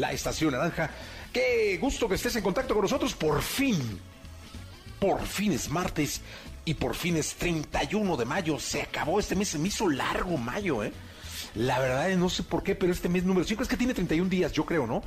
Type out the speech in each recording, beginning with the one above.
la estación naranja. Qué gusto que estés en contacto con nosotros. Por fin, por fin es martes y por fin es 31 de mayo. Se acabó este mes, se me hizo largo mayo, ¿eh? La verdad no sé por qué, pero este mes número 5 es que tiene 31 días, yo creo, ¿no?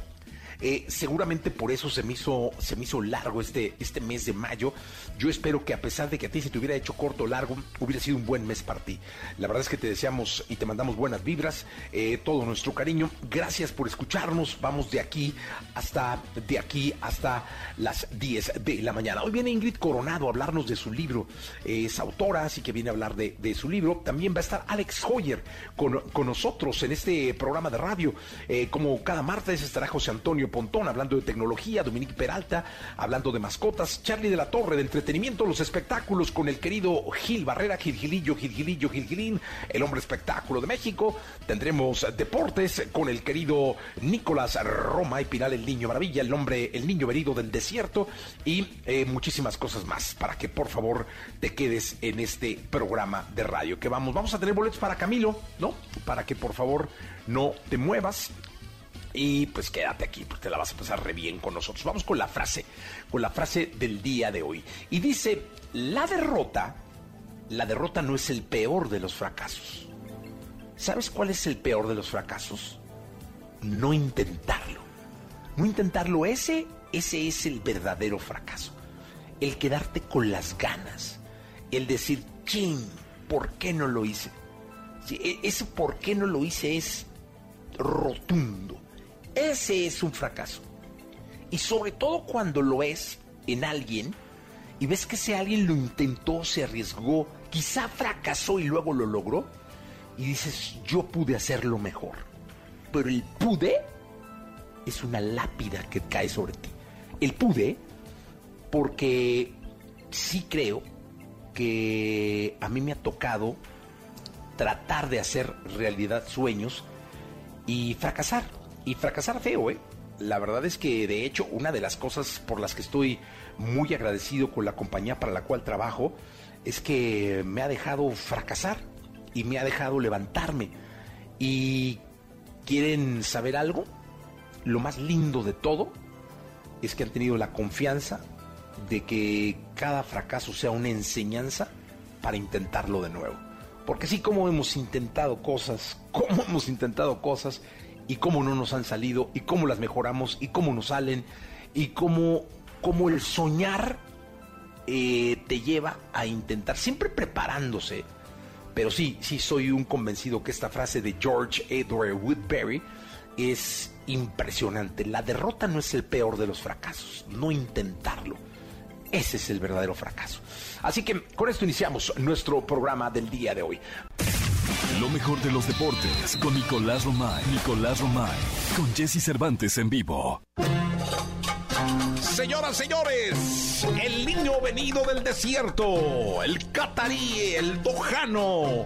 Eh, seguramente por eso se me hizo, se me hizo largo este, este mes de mayo. Yo espero que a pesar de que a ti se te hubiera hecho corto o largo, hubiera sido un buen mes para ti. La verdad es que te deseamos y te mandamos buenas vibras, eh, todo nuestro cariño. Gracias por escucharnos. Vamos de aquí hasta de aquí hasta las 10 de la mañana. Hoy viene Ingrid Coronado a hablarnos de su libro. Es autora, así que viene a hablar de, de su libro. También va a estar Alex Hoyer con, con nosotros en este programa de radio. Eh, como cada martes estará José Antonio Pontón hablando de tecnología, Dominique Peralta hablando de mascotas, Charlie de la Torre de entretenimiento, los espectáculos con el querido Gil Barrera, Gil Gilillo, Gil Gilillo, Gil Gilín, el hombre espectáculo de México. Tendremos deportes con el querido Nicolás Roma y Piral el Niño Maravilla, el hombre, el niño venido del desierto y eh, muchísimas cosas más para que por favor te quedes en este programa de radio que vamos. Vamos a tener boletos para Camilo, ¿no? Para que por favor no te muevas. Y pues quédate aquí, porque te la vas a pasar re bien con nosotros. Vamos con la frase, con la frase del día de hoy. Y dice, la derrota, la derrota no es el peor de los fracasos. ¿Sabes cuál es el peor de los fracasos? No intentarlo. No intentarlo, ese, ese es el verdadero fracaso. El quedarte con las ganas. El decir, ching, ¿por qué no lo hice? E- ese por qué no lo hice es rotundo. Ese es un fracaso. Y sobre todo cuando lo es en alguien y ves que ese alguien lo intentó, se arriesgó, quizá fracasó y luego lo logró. Y dices, yo pude hacerlo mejor. Pero el pude es una lápida que cae sobre ti. El pude porque sí creo que a mí me ha tocado tratar de hacer realidad sueños y fracasar. Y fracasar feo, ¿eh? La verdad es que de hecho una de las cosas por las que estoy muy agradecido con la compañía para la cual trabajo es que me ha dejado fracasar y me ha dejado levantarme. ¿Y quieren saber algo? Lo más lindo de todo es que han tenido la confianza de que cada fracaso sea una enseñanza para intentarlo de nuevo. Porque así como hemos intentado cosas, cómo hemos intentado cosas y cómo no nos han salido y cómo las mejoramos y cómo nos salen y cómo, cómo el soñar eh, te lleva a intentar, siempre preparándose. Pero sí, sí soy un convencido que esta frase de George Edward Woodbury es impresionante. La derrota no es el peor de los fracasos, no intentarlo. Ese es el verdadero fracaso. Así que con esto iniciamos nuestro programa del día de hoy. Lo mejor de los deportes con Nicolás Romay. Nicolás Romay. Con Jesse Cervantes en vivo. Señoras, señores, el niño venido del desierto, el catarí, el dojano.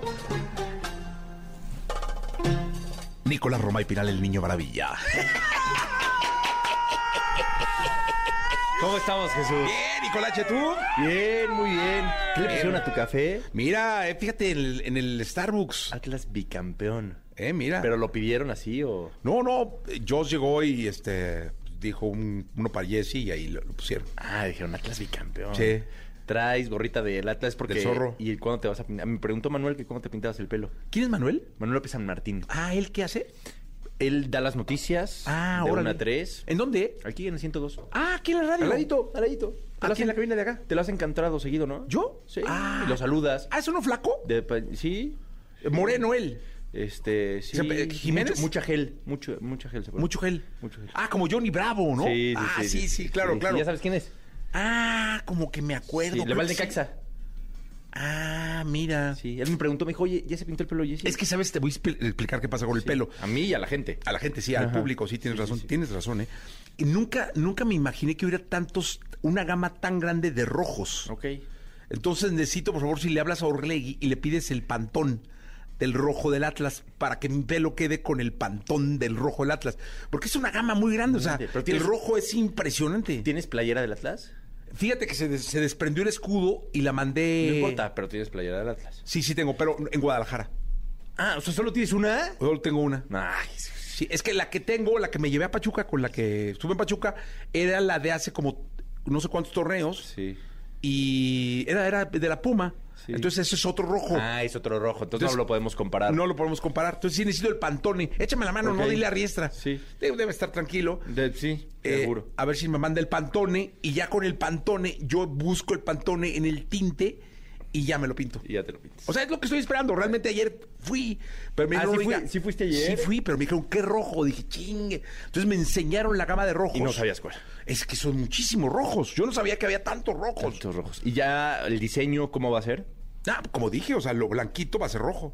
Nicolás Roma y Piral, el niño maravilla. ¿Cómo estamos, Jesús? Bien, Nicolache, ¿tú? Bien, muy bien. ¿Qué le pusieron a tu café? Mira, eh, fíjate en el, en el Starbucks. Atlas bicampeón. Eh, mira. ¿Pero lo pidieron así o...? No, no, Joss llegó y este dijo un- uno para Jesse y ahí lo, lo pusieron. Ah, dijeron Atlas bicampeón. Sí. Traes gorrita del Atlas porque... Del zorro. ¿Y cuándo te vas a pintar? Me preguntó Manuel que cómo te pintabas el pelo. ¿Quién es Manuel? Manuel López San Martín. Ah, ¿él qué hace? Él da las noticias Ah, de órale. una a tres. ¿En dónde? Aquí en el 102. Ah, aquí en la radio. Al ladito, al ladito. Te lo hacen- en la cabina de acá. Te lo has encontrado seguido, ¿no? ¿Yo? Sí. Ah. Y lo saludas. Ah, ¿es uno flaco? De pa- sí. Moreno él. Este, sí. ¿Jiménez? Mucho- mucha gel. Mucho, mucha gel se pone. Mucho gel. Mucho gel. Ah, como Johnny Bravo, ¿no? Sí, sí, ah, sí, sí, claro, Sí, claro. ¿Ya sabes quién es? Ah, como que me acuerdo. Le va que de. Caxa. Ah, mira. Sí, él me preguntó, me dijo, oye, ¿ya se pintó el pelo? Es que, ¿sabes? Te voy a expl- explicar qué pasa con el Sí. pelo. A mí y a la gente. A la gente, sí, al público, sí, tienes Sí, razón. Tienes razón, ¿eh? Nunca, nunca me imaginé que hubiera tantos, una gama tan grande de rojos. Ok. Entonces necesito, por favor, si le hablas a Orlegui y le pides el pantón del rojo del Atlas para que mi pelo quede con el pantón del rojo del Atlas. Porque es una gama muy grande, o sea, Grande, pero tienes- el rojo es impresionante. ¿Tienes playera del Atlas? Fíjate que se, des- se desprendió el escudo y la mandé... No importa, pero tienes playera del Atlas. Sí, sí tengo, pero en Guadalajara. Ah, o sea, ¿solo tienes una? Solo tengo una. Ay, Sí, es que la que tengo, la que me llevé a Pachuca, con la que estuve en Pachuca, era la de hace como no sé cuántos torneos. sí. Y era, era de la Puma. Sí. Entonces ese es otro rojo. Ah, es otro rojo, entonces, Entonces, no lo podemos comparar. No lo podemos comparar. Entonces sí necesito el pantone. Échame la mano, no dile a Riestra. Sí. Debe, debe estar tranquilo. De- sí, Eh, seguro. a ver si me manda el pantone. Y ya con el pantone, yo busco el pantone en el tinte y ya me lo pinto. Y ya te lo pintas. O sea, es lo que estoy esperando. Realmente ayer fui. Pero me Ah, dijeron, ¿sí fui- "Oiga, sí fuiste ayer?" Sí fui, pero me dijeron, ¿qué rojo? Dije, chingue. Entonces me enseñaron la gama de rojos. y no sabías cuál. Es que son muchísimos rojos. Yo no sabía que había tantos rojos. Tantos rojos. ¿Y ya el diseño cómo va a ser? Ah, como dije, o sea, lo blanquito va a ser rojo.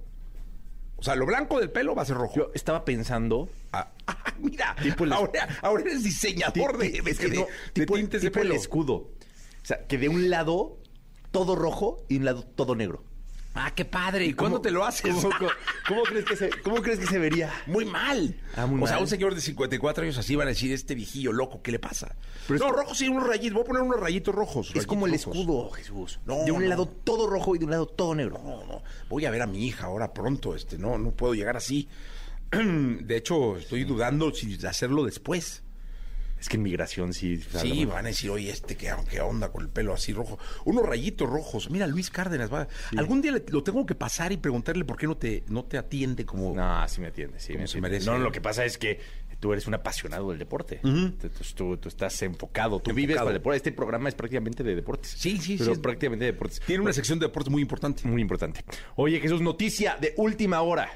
O sea, lo blanco del pelo va a ser rojo. Yo estaba pensando... Ah, ah, mira, Tipo el- ahora, ahora eres diseñador de, de- de- no, de tipo, tintes de tipo el escudo. O sea, que de un lado todo rojo y un lado todo negro. Ah, qué padre. ¿Y cuándo ¿Cómo- te lo haces? ¿Cómo, cómo- cómo crees que se, ¿Cómo crees que se vería? Muy mal. Ah, muy o sea, un señor de 54 años así van a decir, este viejillo loco, ¿qué le pasa? Pero no, rojo sí, unos rayitos. Voy a poner unos rayitos rojos. Es como el rojos. escudo, Jesús. No, de un no. lado todo rojo y de un lado todo negro. No, no. Voy a ver a mi hija ahora pronto. Este, no, no puedo llegar así. De hecho, estoy dudando si hacerlo después. Es que en migración sí. Sí, van a decir, oye, este, ¿qué, qué onda con el pelo así rojo? Unos rayitos rojos. Mira, Luis Cárdenas, va. Algún día le- lo tengo que pasar y preguntarle por qué no te, no te atiende como... No, sí me entiendes, sí me se merece. No, lo que pasa es que tú eres un apasionado del deporte. Entonces, tú, tú estás enfocado, tú vives para el deporte. Este programa es prácticamente de deportes. Sí, sí, Pero sí. prácticamente de deportes. Tiene una sección de deportes muy importante. Muy importante. Oye, Jesús, noticia de última hora.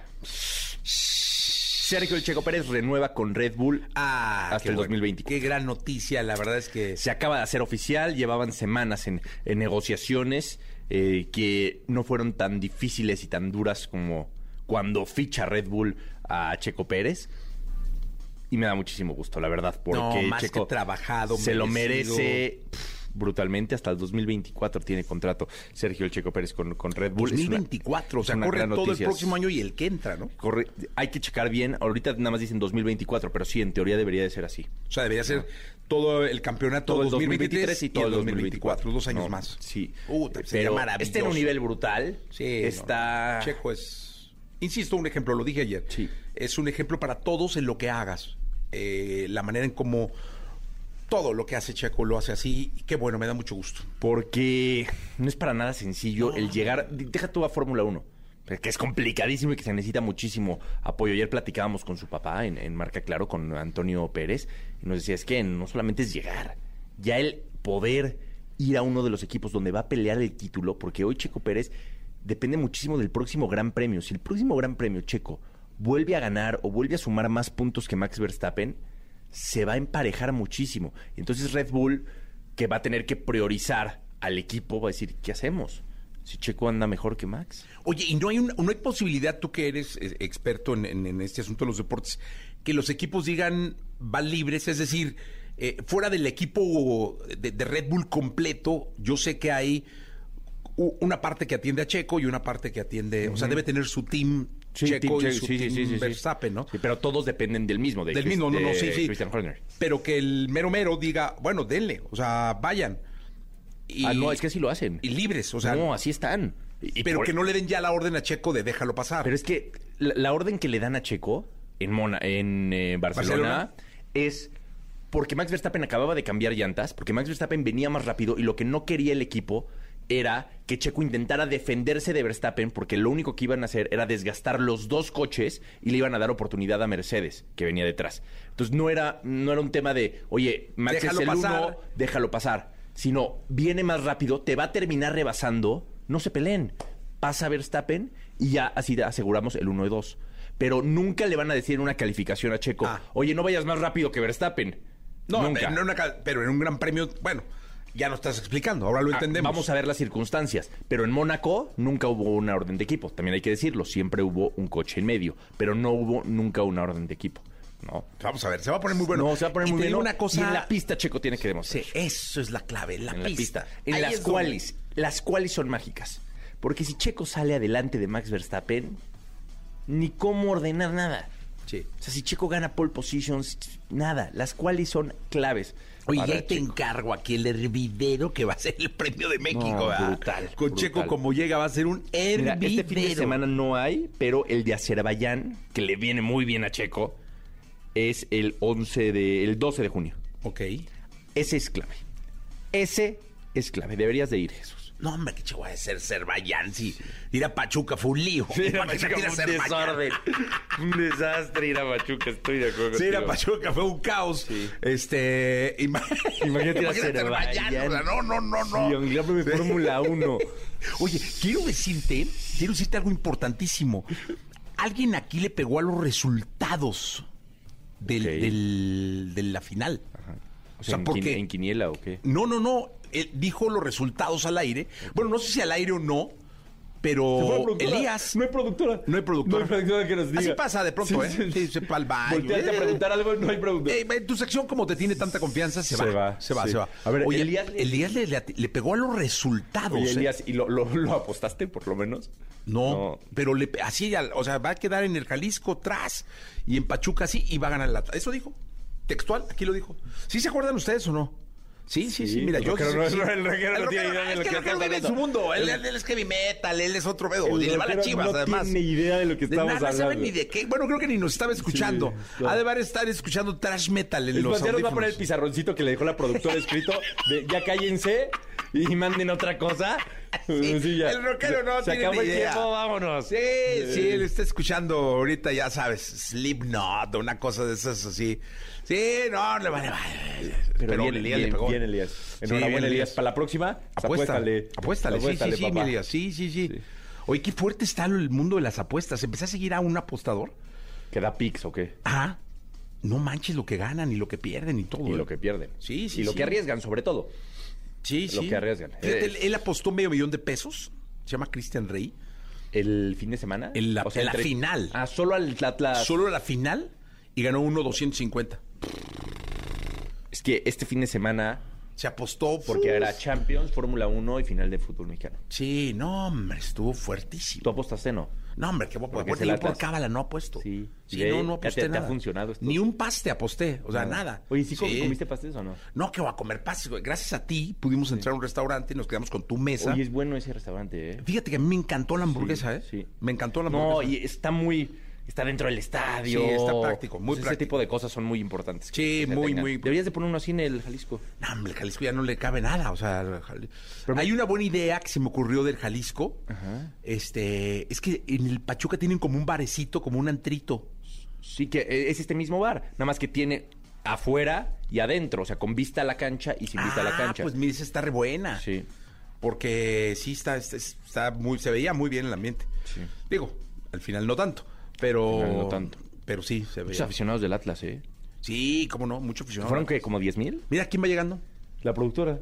Sergio El Checo Pérez renueva con Red Bull Ah, hasta el bueno. 2024. Qué gran noticia, la verdad es que... Se acaba de hacer oficial, llevaban semanas en, en negociaciones eh, que no fueron tan difíciles y tan duras como cuando ficha Red Bull a Checo Pérez. Y me da muchísimo gusto, la verdad, porque No, más Checo que trabajado, se lo merece pff, brutalmente. Hasta el 2024 tiene contrato Sergio El Checo Pérez con, con Red Bull. Es una- 2024, o sea, corre todo el próximo año y el que entra, ¿no? Corre- hay que checar bien. Ahorita nada más dicen 2024, pero sí, en teoría debería de ser así. O sea, debería ser todo el campeonato todo el 2023 2023 y todo el 2024. dos años No, más. Sí. Sería Pero maravilloso. este en un nivel brutal. Sí, Está. no. Checo es, insisto, un ejemplo, lo dije ayer. Sí. Es un ejemplo para todos en lo que hagas. Eh, la manera en cómo todo lo que hace Checo lo hace así. Y qué bueno, me da mucho gusto. Porque no es para nada sencillo el llegar. Deja tú a Fórmula 1. Que es complicadísimo y que se necesita muchísimo apoyo. Ayer platicábamos con su papá en, en Marca Claro, con Antonio Pérez, y nos decía: es que no solamente es llegar, ya el poder ir a uno de los equipos donde va a pelear el título, porque hoy Checo Pérez depende muchísimo del próximo Gran Premio. Si el próximo Gran Premio Checo vuelve a ganar o vuelve a sumar más puntos que Max Verstappen, se va a emparejar muchísimo. Entonces Red Bull, que va a tener que priorizar al equipo, va a decir, ¿qué hacemos? Si Checo anda mejor que Max. Oye, ¿y no hay, un- no hay posibilidad, tú que eres eh, experto en, en- en este asunto de los deportes, que los equipos digan van libres? Es decir, eh, fuera del equipo de, de Red Bull completo, yo sé que hay una parte que atiende a Checo y una parte que atiende, o sea, debe tener su team Checo y su team Verstappen, ¿no? Sí, pero todos dependen del mismo, de Del Chris- mismo, no, no, sí, sí. Christian Horner. Pero que el mero mero diga, bueno, denle, o sea, vayan. Y, Ah, no, es que así lo hacen. y libres, o sea, no, así están. Y pero por- que no le den ya la orden a Checo de déjalo pasar. Pero es que la, la orden que le dan a Checo en Mona, en eh, Barcelona, Barcelona. es porque Max Verstappen acababa de cambiar llantas, porque Max Verstappen venía más rápido y lo que no quería el equipo era que Checo intentara defenderse de Verstappen porque lo único que iban a hacer era desgastar los dos coches y le iban a dar oportunidad a Mercedes, que venía detrás. Entonces no era, no era un tema de, oye, Max Déjalo es el pasar. uno, déjalo pasar. Sino, viene más rápido, te va a terminar rebasando, no se peleen. Pasa Verstappen y ya así aseguramos el 1 y 2. Pero nunca le van a decir en una calificación a Checo, Ah. oye, no vayas más rápido que Verstappen. No, nunca. en una ca- pero en un gran premio, bueno, ya lo estás explicando, ahora lo Ah, entendemos. Vamos a ver las circunstancias. Pero en Mónaco nunca hubo una orden de equipo. También hay que decirlo. Siempre hubo un coche en medio. Pero no hubo nunca una orden de equipo. No. Vamos a ver, se va a poner muy bueno. no, se va a poner Y muy digo una cosa. Y en la pista Checo tiene que demostrar. Sí, eso es la clave, la en pista. la pista. En Ahí las donde- cuales, las cuales son mágicas. Porque si Checo sale adelante de Max Verstappen, ni cómo ordenar nada. Sí. O sea, si Checo gana pole positions, nada. Las cuales son claves. Oye, ahí te Checo. encargo aquí el hervidero que va a ser el premio de México. No, ¿verdad? brutal, Con brutal. Checo como llega va a ser un hervidero. Mira, este fin de semana no hay, pero el de Azerbaiyán, que le viene muy bien a Checo, es el 11 de, el 12 de junio. Ok. Ese es clave. Ese es clave. Deberías de ir, Jesús. No, hombre, que chihuahua de ser Azerbaiyán. Si ir a Pachuca fue un lío. Imagínate ir a Azerbaiyán. un desastre ir a Pachuca, estoy de acuerdo. Sí, ir a Pachuca fue un caos. Este. ima- Imagínate ir a Azerbaiyán. O sea, no, no, no, no. Sí, un de Fórmula 1. Oye, quiero decirte, quiero decirte algo importantísimo. Alguien aquí le pegó a los resultados del, de la final. Sea, O sea, ¿en, porque- ¿en quiniela o qué? No, no, no. Él dijo los resultados al aire. Bueno, no sé si al aire o no, pero Elías. No hay productora. No hay productora. No hay productora que nos diga. Así pasa de pronto, Sí, ¿eh? sí, Sí. Volteate a preguntar algo, no hay productora. Eh, en tu sección, como te tiene tanta confianza, se, Se va, va, Se va, se va. A ver, Oye, Elías Elías, le- le, pegó a los resultados. Oye, ¿eh? Elías, ¿y lo, lo, lo apostaste por lo menos? No, pero le, así, o sea, va a quedar en el Jalisco tras y en Pachuca sí y va a ganar Atlas. Eso dijo. Textual, aquí lo dijo. ¿Sí se acuerdan ustedes o no? Sí, sí, sí, mira, yo sí- no- sí. no, el rockero no tiene idea de es lo que que el rockero está vive en su hablando. mundo. Él, él es heavy metal, él es otro pedo. Y le va a las chivas, no además. tiene idea de lo que estamos nada, sabe hablando. ni de qué. Bueno, creo que ni nos estaba escuchando. Ha de estar escuchando trash metal en El los Carlos va a poner el audífonos. pizarroncito que le dejó la productora escrito de ya cállense y manden otra cosa. Sí, el rockero no Se tiene acabó el tiempo, vámonos. Sí, sí, él está escuchando ahorita, ya sabes, Slipknot, una cosa de esas así. Sí, no, le vale, vale. Pero, bien, Elías bien, le pegó. bien, Elías. Sí, Enhorabuena, bien, Elías. Para la próxima, pues, apuéstale. Apuéstale, sí, sí, sí. Elías. Sí, sí, sí, Sí. Oye, qué fuerte está el mundo de las apuestas. Empecé a seguir a un apostador. ¿Que da pics o qué? Ajá. No manches lo que ganan y lo que pierden y todo. Y ¿eh? lo que pierden. Sí, sí, Y lo sí. que arriesgan, sobre todo. Sí, lo sí. que arriesgan. Fíjate, él, apostó medio millón de pesos. Se llama Cristian Rey. ¿El fin de semana? En la- en la final. Ah, solo al Atlas. Solo la final y ganó uno 250. Es que este fin de semana, Se apostó porque era Champions, Fórmula 1 y final de fútbol mexicano. Sí, no, hombre, estuvo fuertísimo. ¿Tú apostaste no? No, hombre, qué guapo. El yo por cábala no apuesto. Sí. Sí, Ve, no, no aposté te- te ha funcionado esto. Ni un paste aposté, o sea, nada. Oye, ¿sí, Sí. comiste pastes o no? No, que voy a comer pastes, güey. Gracias a ti pudimos entrar a un restaurante y nos quedamos con tu mesa. Oye, es bueno ese restaurante, ¿eh? Fíjate que a mí me encantó la hamburguesa, ¿eh? Sí. Me encantó la No, hamburguesa. y está muy... Está dentro del estadio. Sí, está práctico, muy Ese práctico. tipo de cosas son muy importantes. Sí, muy, tengan. muy- Deberías de poner uno así en el Jalisco. No, hombre, el Jalisco ya no le cabe nada, o sea, Jali- hay una buena idea que se me ocurrió del Jalisco. Este, es que en el Pachuca tienen como un barecito, como un antrito. Sí, que eh, es este mismo bar. Nada más que tiene afuera y adentro. O sea, con vista a la cancha y sin vista a la Ah, cancha. pues mira, esa está re buena. Sí. Porque sí está, está, está muy, se veía muy bien el ambiente. Sí. Digo, al final no tanto, pero. No tanto. Pero sí, se Muchos veía. aficionados del Atlas, ¿eh? Sí, cómo no, mucho aficionado. ¿Fueron que como 10 mil? Mira quién va llegando. La productora.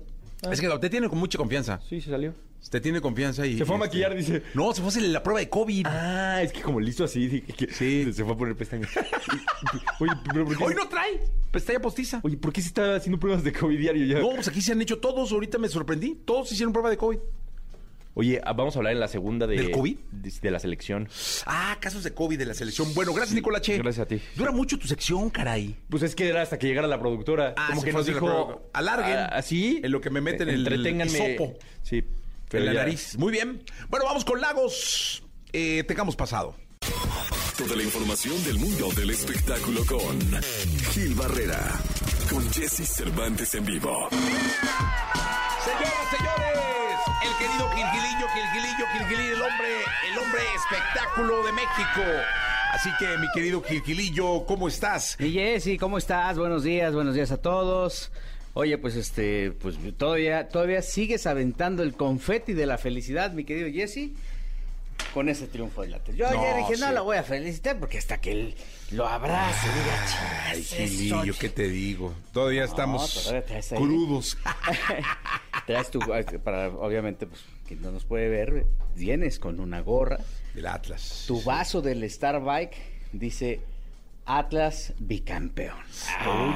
Es que te tiene con mucha confianza. Sí, se salió. Te tiene confianza y. Se fue a este, maquillar, dice. No, se fue a hacer la prueba de COVID. Ah, es que como listo así, dije que Sí. se fue a poner pestañas. Oye, pero ¿por qué? Hoy no trae pestaña postiza. Oye, ¿por qué se está haciendo pruebas de COVID diario ya? No, pues aquí se han hecho todos. Ahorita me sorprendí. Todos hicieron prueba de COVID. Oye, ah, vamos a hablar en la segunda de... ¿Del COVID? De, de la selección. Ah, casos de COVID de la selección. Bueno, gracias, Nicolache. Gracias a ti. Dura mucho tu sección, caray. Pues es que era hasta que llegara la productora. Ah, Como que nos dijo... Alarguen. ah, ¿Así? En lo que me meten el Entreténganme. hisopo. Sí. pero en la ya- nariz. Muy bien. Bueno, vamos con Lagos. Eh, tengamos pasado. Toda la información del mundo del espectáculo con Gil Barrera, con Jesse Cervantes en vivo. Señoras, señores, el querido Gilgilillo, Gilgilillo, Gilgilillo, el hombre, el hombre espectáculo de México. Así que, mi querido Gilgilillo, ¿cómo estás? Y Jessy, ¿cómo estás? Buenos días, buenos días a todos. Oye, pues este, pues todavía, todavía sigues aventando el confeti de la felicidad, mi querido Jesse, con ese triunfo del Atlas. Yo No, ayer dije, no lo voy a felicitar porque hasta que él lo abrace, diga, Ay, "Chingas, es Gilillo, ocho". ¿qué te digo? Todavía estamos todavía traes ahí. crudos. Traes tu, para, obviamente, pues, quien no nos puede ver, vienes con una gorra, Del Atlas. tu vaso del Starbike dice Atlas bicampeón.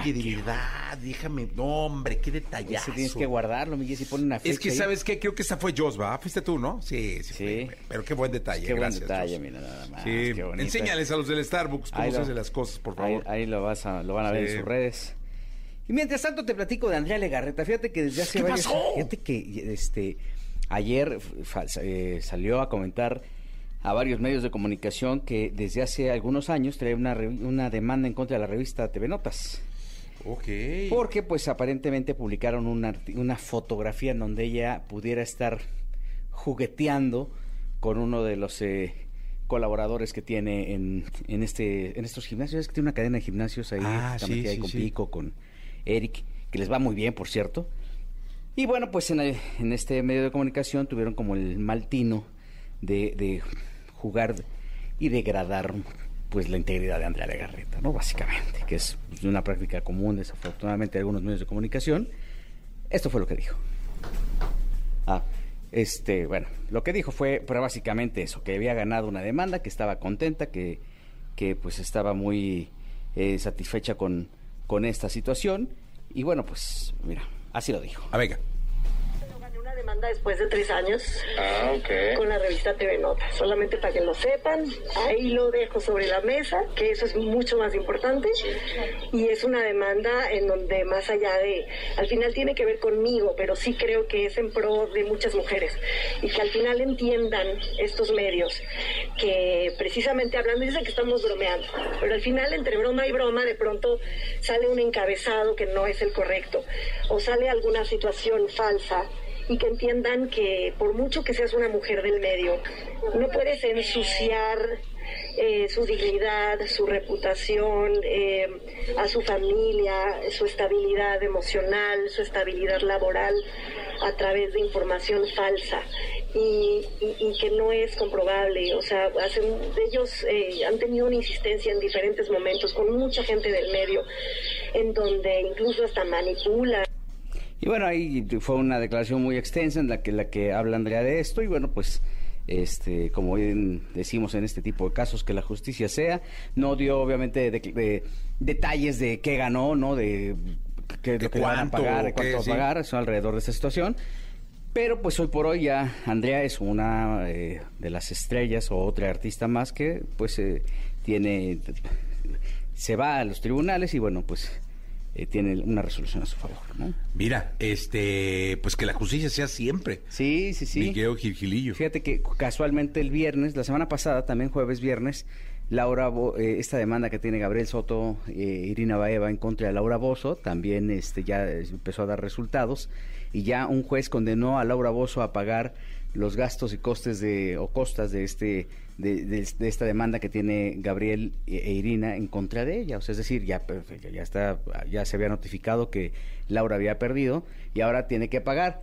Oye, de verdad, déjame. No, hombre, qué detallazo. Ese tienes que guardarlo, mi Jessy, pone una fecha Es que, ahí. ¿sabes qué? Creo que esa fue Jos, ¿va? Fuiste tú, ¿no? Sí, sí. Sí. fue, pero qué buen detalle. Qué buen gracias, detalle, Jos. mira, nada más. Sí, qué bonito. enséñales a los del Starbucks cómo se hacen las cosas, por favor. ahí lo, vas a, lo van a ver en sus redes. Y mientras tanto te platico de Andrea Legarreta. Fíjate que desde hace ¿Qué varios pasó? Fíjate que este ayer eh, salió a comentar a varios medios de comunicación que desde hace algunos años trae una, una demanda en contra de la revista TV Notas. Ok. Porque pues aparentemente publicaron una, una fotografía en donde ella pudiera estar jugueteando con uno de los eh, colaboradores que tiene en, en este en estos gimnasios. Es que tiene una cadena de gimnasios ahí, Ah, sí, ahí sí, con sí. Pico, con Eric, que les va muy bien, por cierto. Y bueno, pues en, el- en este medio de comunicación tuvieron como el mal tino de, de jugar y degradar pues la integridad de Andrea Legarreta, ¿no? Básicamente, que es pues, una práctica común, desafortunadamente, de algunos medios de comunicación. Esto fue lo que dijo. Ah, este, bueno, lo que dijo fue, pero básicamente eso, que había ganado una demanda, que estaba contenta, que, que pues estaba muy eh, satisfecha con, con esta situación. Y bueno, pues, mira, así lo dijo. A venga. Demanda después de tres años Ah, ok. con la revista TV Notas. Solamente para que lo sepan, ahí lo dejo sobre la mesa, que eso es mucho más importante. Y es una demanda en donde más allá de, al final tiene que ver conmigo, pero sí creo que es en pro de muchas mujeres. Y que al final entiendan estos medios que precisamente hablando, dicen que estamos bromeando, pero al final entre broma y broma de pronto sale un encabezado que no es el correcto o sale alguna situación falsa y que entiendan que por mucho que seas una mujer del medio, no puedes ensuciar eh, su dignidad, su reputación, eh, a su familia, su estabilidad emocional, su estabilidad laboral a través de información falsa y, que no es comprobable. O sea, hacen, ellos eh, han tenido una insistencia en diferentes momentos con mucha gente del medio, en donde incluso hasta manipulan. Y bueno, ahí fue una declaración muy extensa en la que, la que habla Andrea de esto y bueno, pues este como bien decimos en este tipo de casos que la justicia sea, no dio obviamente de- de- detalles de qué ganó, ¿no? De qué es ¿De lo que van a pagar, de cuánto qué? va a Sí. pagar, eso alrededor de esta situación. Pero pues hoy por hoy ya Andrea es una eh, de las estrellas o otra artista más que pues eh, tiene se va a los tribunales y bueno pues eh, tiene una resolución a su favor, ¿no? Mira, este, pues que la justicia sea siempre. Sí, sí, sí. Mi querido Gilgilillo. Fíjate que casualmente el viernes, la semana pasada, también jueves, viernes, Laura, Bo- eh, esta demanda que tiene Gabriel Soto, eh, Irina Baeva en contra de Laura Bozo, también este, ya eh, empezó a dar resultados y ya un juez condenó a Laura Bozo a pagar los gastos y costes de o costas de este de, de- de esta demanda que tiene Gabriel e e Irina en contra de ella, o sea, es decir, ya ya- ya está ya se había notificado que Laura había perdido y ahora tiene que pagar.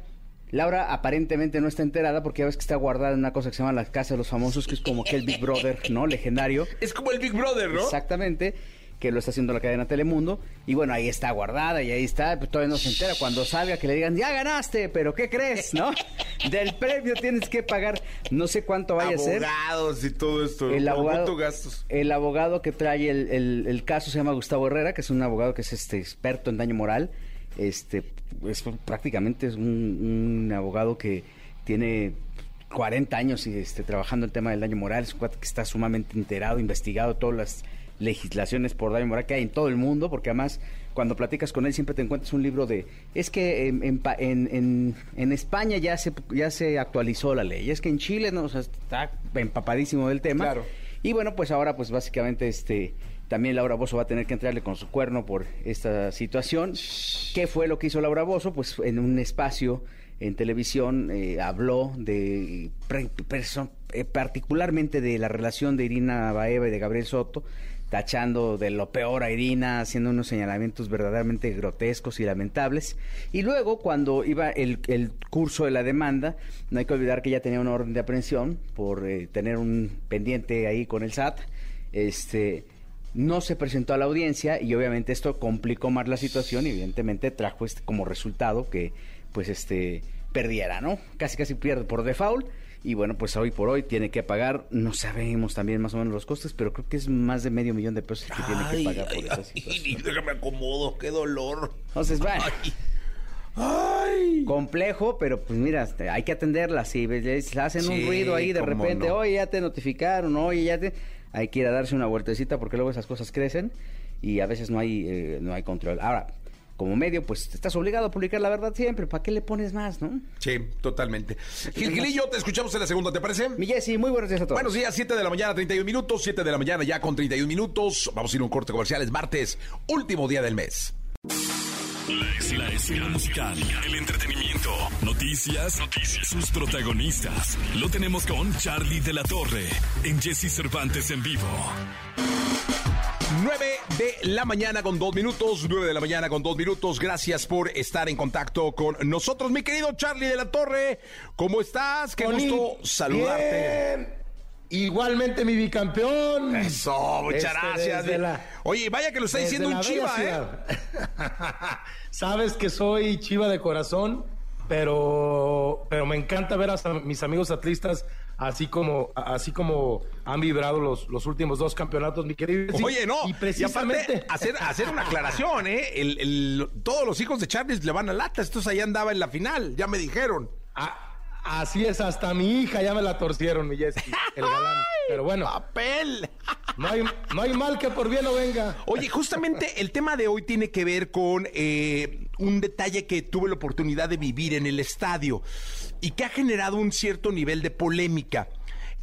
Laura aparentemente no está enterada porque ya ves que está guardada en una cosa que se llama la Casa de los Famosos, que es como que el Big Brother, ¿no? Legendario. Es como el Big Brother, ¿no? Exactamente, que lo está haciendo la cadena Telemundo. Y bueno, ahí está guardada y ahí está, pues todavía no se entera. Cuando salga que le digan, ya ganaste, pero ¿qué crees, no? Del premio tienes que pagar, no sé cuánto vaya a ser. Abogados y todo esto. El ¿Por abogado, gastos? el abogado que trae el, el- el caso se llama Gustavo Herrera, que es un abogado que es este experto en daño moral. Este, es prácticamente es un, un abogado que tiene 40 años y este, trabajando el tema del daño moral. Es un cuate que está sumamente enterado, investigado todas las legislaciones por daño moral que hay en todo el mundo, porque además cuando platicas con él siempre te encuentras un libro de es que en, en, en- en- en España ya se ya se actualizó la ley, es que en Chile no, o sea, está empapadísimo del tema. Claro. Y bueno, pues ahora pues básicamente este también Laura Bozo va a tener que entrarle con su cuerno por esta situación. ¿Qué fue lo que hizo Laura Bozo? Pues en un espacio en televisión eh, habló de eh, particularmente de la relación de Irina Baeva y de Gabriel Soto, tachando de lo peor a Irina, haciendo unos señalamientos verdaderamente grotescos y lamentables. Y luego, cuando iba el, el curso de la demanda, no hay que olvidar que ella tenía una orden de aprehensión por eh, tener un pendiente ahí con el SAT. Este, no se presentó a la audiencia y obviamente esto complicó más la situación y evidentemente trajo este como resultado que pues este perdiera, ¿no? Casi casi pierde por default y bueno, pues hoy por hoy tiene que pagar, no sabemos también más o menos los costes, pero creo que es más de medio millón de pesos que tiene que pagar por esa situación. déjame acomodo, qué dolor. Entonces, bueno. Ay. Complejo, pero pues mira, hay que atenderla. Si se hacen un ruido ahí de repente, oye, ya te notificaron, oye, ya te hay que ir a darse una vueltecita porque luego esas cosas crecen y a veces no hay, eh, no hay control. Ahora, como medio, pues estás obligado a publicar la verdad siempre. ¿Para qué le pones más, no? Sí, totalmente. Gil Gilillo, te escuchamos en la segunda, ¿te parece? Mi Jessy, muy buenos días a todos. Buenos días, 7 de la mañana, 31 minutos. 7 de la mañana ya con 31 minutos. Vamos a ir a un corte comercial. Es martes, último día del mes. La escena, musical, el entretenimiento, noticias, noticias, sus protagonistas. Lo tenemos con Charlie de la Torre en Jesse Cervantes en vivo. 9 de la mañana con dos minutos, 9 de la mañana con dos minutos. Gracias por estar en contacto con nosotros, mi querido Charlie de la Torre. ¿Cómo estás? Qué gusto saludarte. Igualmente mi bicampeón. Eso, muchas este, gracias. Oye, vaya que lo está diciendo un chiva, ¿eh? Sabes que soy chiva de corazón, pero, pero me encanta ver a mis amigos atlistas así como, así como han vibrado los, los últimos dos campeonatos, mi querido. Oye, no, y precisamente hacer, hacer una aclaración, ¿eh? El, todos los hijos de Charles le van a lata, estos ahí andaba en la final, ya me dijeron. Ah, Así es, hasta mi hija ya me la torcieron, mi Jessy, el galán. Pero bueno. ¡Papel! No hay, no hay mal que por bien no venga. Oye, justamente el tema de hoy tiene que ver con eh, un detalle que tuve la oportunidad de vivir en el estadio y que ha generado un cierto nivel de polémica.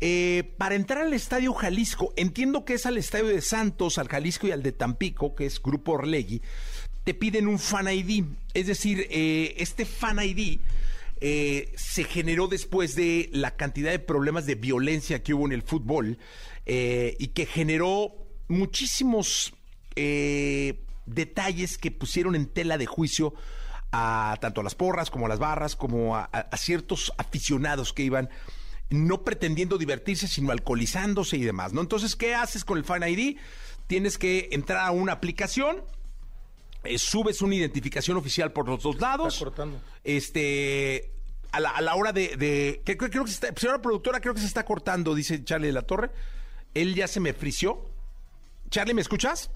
Eh, para entrar al Estadio Jalisco, entiendo que es al Estadio de Santos, al Jalisco y al de Tampico, que es Grupo Orlegui, te piden un Fan ID. Es decir, eh, este Fan ID eh, se generó después de la cantidad de problemas de violencia que hubo en el fútbol y que generó muchísimos detalles que pusieron en tela de juicio a tanto a las porras como a las barras, como a, ciertos aficionados que iban no pretendiendo divertirse, sino alcoholizándose y demás, ¿no? Entonces, ¿qué haces con el Fan ID? Tienes que entrar a una aplicación, subes una identificación oficial por los dos lados. Este, a la, hora de, que, creo que se está, señora productora, creo que se está cortando, dice Charlie de la Torre. Él ya se me frició. Charlie, ¿me escuchas?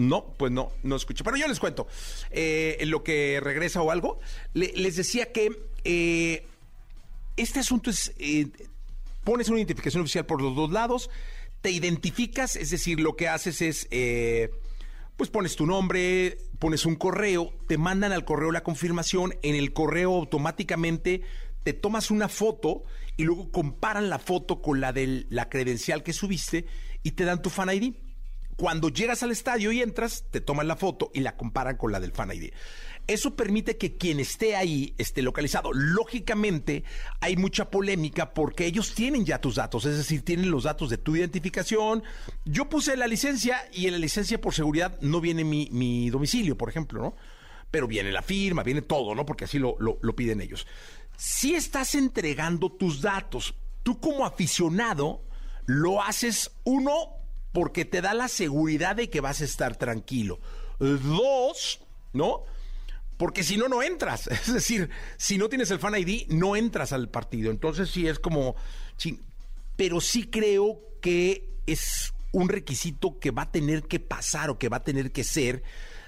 No, pues no, no escucho. Pero yo les cuento. Eh, lo que regresa o algo, les decía que eh, este asunto es. Eh, pones una identificación oficial por los dos lados, te identificas, es decir, lo que haces es pues pones tu nombre, pones un correo, te mandan al correo la confirmación, en el correo automáticamente te tomas una foto y luego comparan la foto con la de la credencial que subiste y te dan tu fan ID. Cuando llegas al estadio y entras, te toman la foto y la comparan con la del fan ID. Eso permite que quien esté ahí esté localizado. Lógicamente, hay mucha polémica porque ellos tienen ya tus datos, es decir, tienen los datos de tu identificación. Yo puse la licencia y en la licencia por seguridad no viene mi, domicilio, por ejemplo, ¿no? Pero viene la firma, viene todo, ¿no? Porque así lo, lo piden ellos. Si estás entregando tus datos, tú como aficionado lo haces, uno, porque te da la seguridad de que vas a estar tranquilo. Dos, ¿no? porque si no, no entras. Es decir, si no tienes el Fan ID, no entras al partido. Entonces sí es como... pero sí creo que es un requisito que va a tener que pasar o que va a tener que ser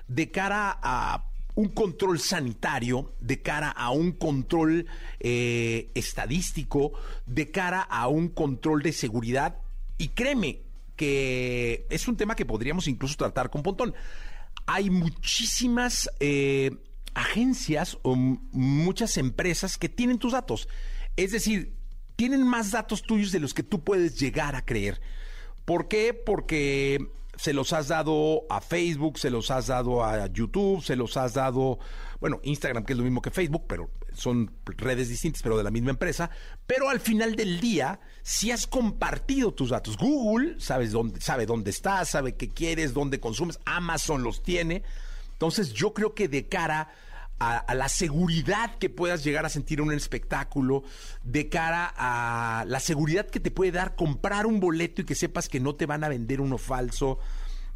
de cara a un control sanitario, de cara a un control eh, estadístico, de cara a un control de seguridad. Y créeme que es un tema que podríamos incluso tratar con Pontón. Hay muchísimas eh, agencias o muchas empresas que tienen tus datos. Es decir, tienen más datos tuyos de los que tú puedes llegar a creer. ¿Por qué? Porque se los has dado a Facebook, se los has dado a YouTube, se los has dado, bueno, Instagram, que es lo mismo que Facebook, pero son redes distintas, pero de la misma empresa. Pero al final del día, si has compartido tus datos, Google sabes dónde, sabe dónde estás, sabe qué quieres, dónde consumes, Amazon los tiene. Entonces, yo creo que de cara a, la seguridad que puedas llegar a sentir en un espectáculo, de cara a la seguridad que te puede dar comprar un boleto y que sepas que no te van a vender uno falso,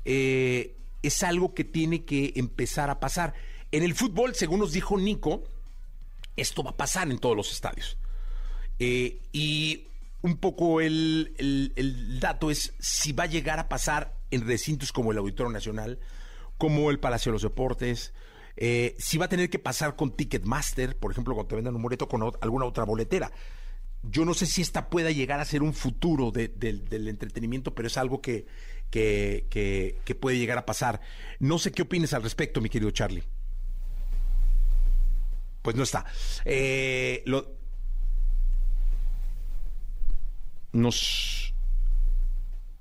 eh, es algo que tiene que empezar a pasar. En el fútbol, según nos dijo Nico, esto va a pasar en todos los estadios. Eh, y un poco el, el dato es si va a llegar a pasar en recintos como el Auditorio Nacional, como el Palacio de los Deportes, eh, si va a tener que pasar con Ticketmaster, por ejemplo, cuando te vendan un boleto con alguna otra boletera. Yo no sé si esta pueda llegar a ser un futuro de- del- entretenimiento, pero es algo que, que, puede llegar a pasar. No sé qué opines al respecto, mi querido Charlie. Pues no está. Eh, Nos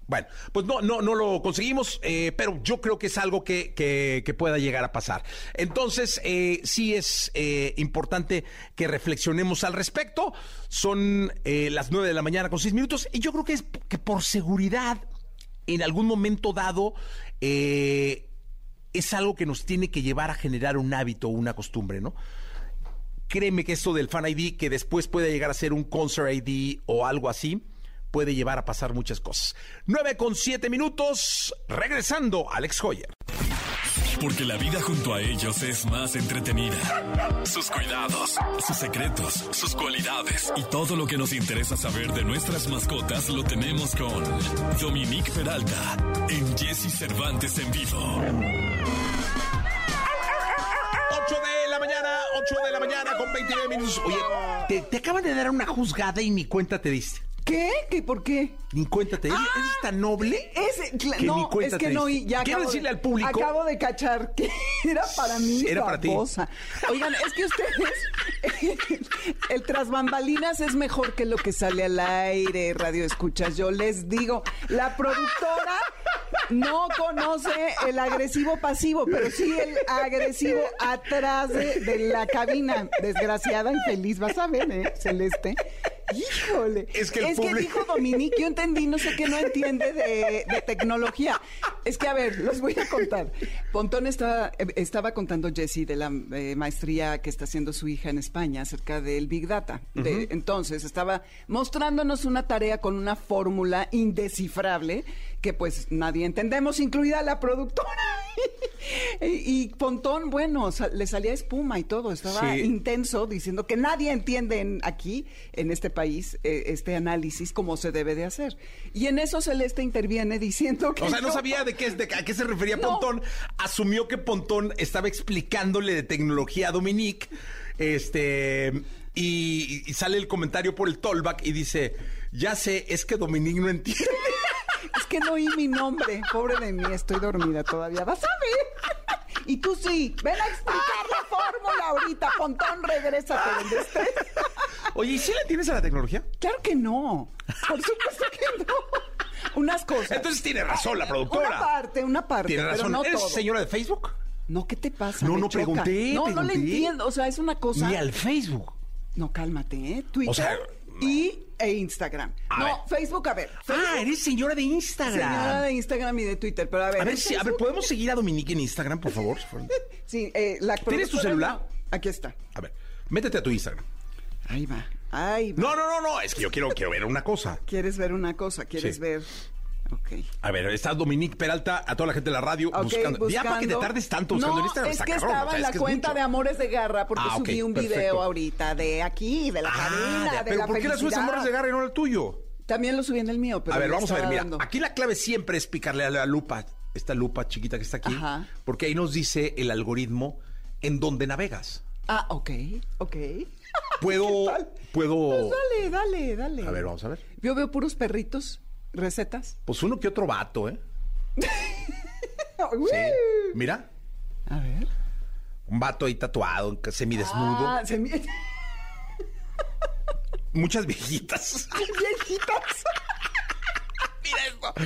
bueno, pues no, no, no lo conseguimos, eh, pero yo creo que es algo que, que- pueda llegar a pasar. Entonces, eh, sí es eh, importante que reflexionemos al respecto. Son eh, las nueve de la mañana con seis minutos y yo creo que es que por seguridad, en algún momento dado, es algo que nos tiene que llevar a generar un hábito o una costumbre, ¿no? créeme que esto del Fan ID, que después puede llegar a ser un Concert ID o algo así, puede llevar a pasar muchas cosas. 9 con 7 minutos, regresando Alex Hoyer. Porque la vida junto a ellos es más entretenida. Sus cuidados, sus secretos, sus cualidades y todo lo que nos interesa saber de nuestras mascotas lo tenemos con Dominique Peralta en Jesse Cervantes en vivo. 8 de la mañana, 8 de la mañana con 29 minutos. Oye, te, te acaban de dar una juzgada y ni cuenta te diste. ¿Qué? ¿Qué? ¿Por qué? Ni cuenta te diste. ¿Eres tan noble? Cla- que ni no, es que no, y ya Quiero acabo decirle de- al público- Acabo de cachar que era para mí. Era para ti. Oigan, es que ustedes, el tras bambalinas es mejor que lo que sale al aire, radio escuchas. Yo les digo, la productora no conoce el agresivo pasivo, pero sí el agresivo atrás de, de la cabina. Desgraciada, infeliz, vas a ver, ¿eh, Celeste? Híjole. Es que el público- dijo Dominique, yo entendí, no sé qué no entiende de, de tecnología. Es que, a ver, los voy a contar. Pontón estaba, estaba contando Jessie de la eh, maestría que está haciendo su hija en España acerca del Big Data. De- Entonces, estaba mostrándonos una tarea con una fórmula indescifrable que pues nadie entendemos, incluida la productora. y, Pontón, bueno, le salía espuma y todo, estaba Sí. intenso diciendo que nadie entiende en- aquí, en este país, eh, este análisis como se debe de hacer. Y en eso Celeste interviene diciendo que... O sea, no sabía de qué, de a qué se refería No. Pontón. Asumió que Pontón estaba explicándole de tecnología a Dominique. Este. Y, y sale el comentario por el tollback y dice: Ya sé, es que Dominique no entiende. Es que no oí mi nombre. Pobre de mí, estoy dormida todavía. Vas a ver. Y tú sí, ven a explicar la fórmula ahorita. Pontón, regrésate donde estés. Oye, ¿y si le tienes a la tecnología? Claro que no. Por supuesto que no. Unas cosas. Entonces tiene razón la productora. Una parte, una parte. Tiene pero razón. no ¿Eres todo. señora de Facebook? No, ¿qué te pasa? No, Me no, choca. pregunté, No, no le entiendo. O sea, es una cosa. Ni al Facebook. No, cálmate, ¿eh? Twitter O sea, y e Instagram. A no, ver. Facebook, a ver. Facebook, Ah, eres señora de Instagram. señora de Instagram y de Twitter, pero a ver. A ver, en si, a ver, ¿podemos seguir a Dominique en Instagram, por favor? Sí, eh, la ¿Tienes tu celular? no. Aquí está. A ver, métete a tu Instagram. Ahí va. Ahí va. No, no, no, no, es que yo quiero, quiero ver una cosa. ¿Quieres ver una cosa? ¿Quieres Sí. ver? A ver, está Dominique Peralta, a toda la gente de la radio Ok, buscando. Ya para que te buscando. tardes tanto buscando no, Instagram. es que cabrón, estaba o sea, en la cuenta de Amores de Garra porque Ah, subí un perfecto. video ahorita de aquí, de la Ah, cabina, ya, de pero la ¿por qué la subes a. Amores de Garra y no al tuyo? También lo subí en el mío, pero a ver, vamos a ver, mira, dando. aquí la clave siempre es picarle a la lupa, esta lupa chiquita que está aquí, Ajá. porque ahí nos dice el algoritmo en donde navegas. Ah, ok, ok. Puedo, puedo... Pues dale, dale, dale. A ver, vamos a ver. Yo veo puros perritos, recetas. Pues uno que otro vato, ¿eh? Sí. Mira, A ver. un vato ahí tatuado, semidesnudo. Ah, se me... Muchas viejitas. Viejitas. Mira esto.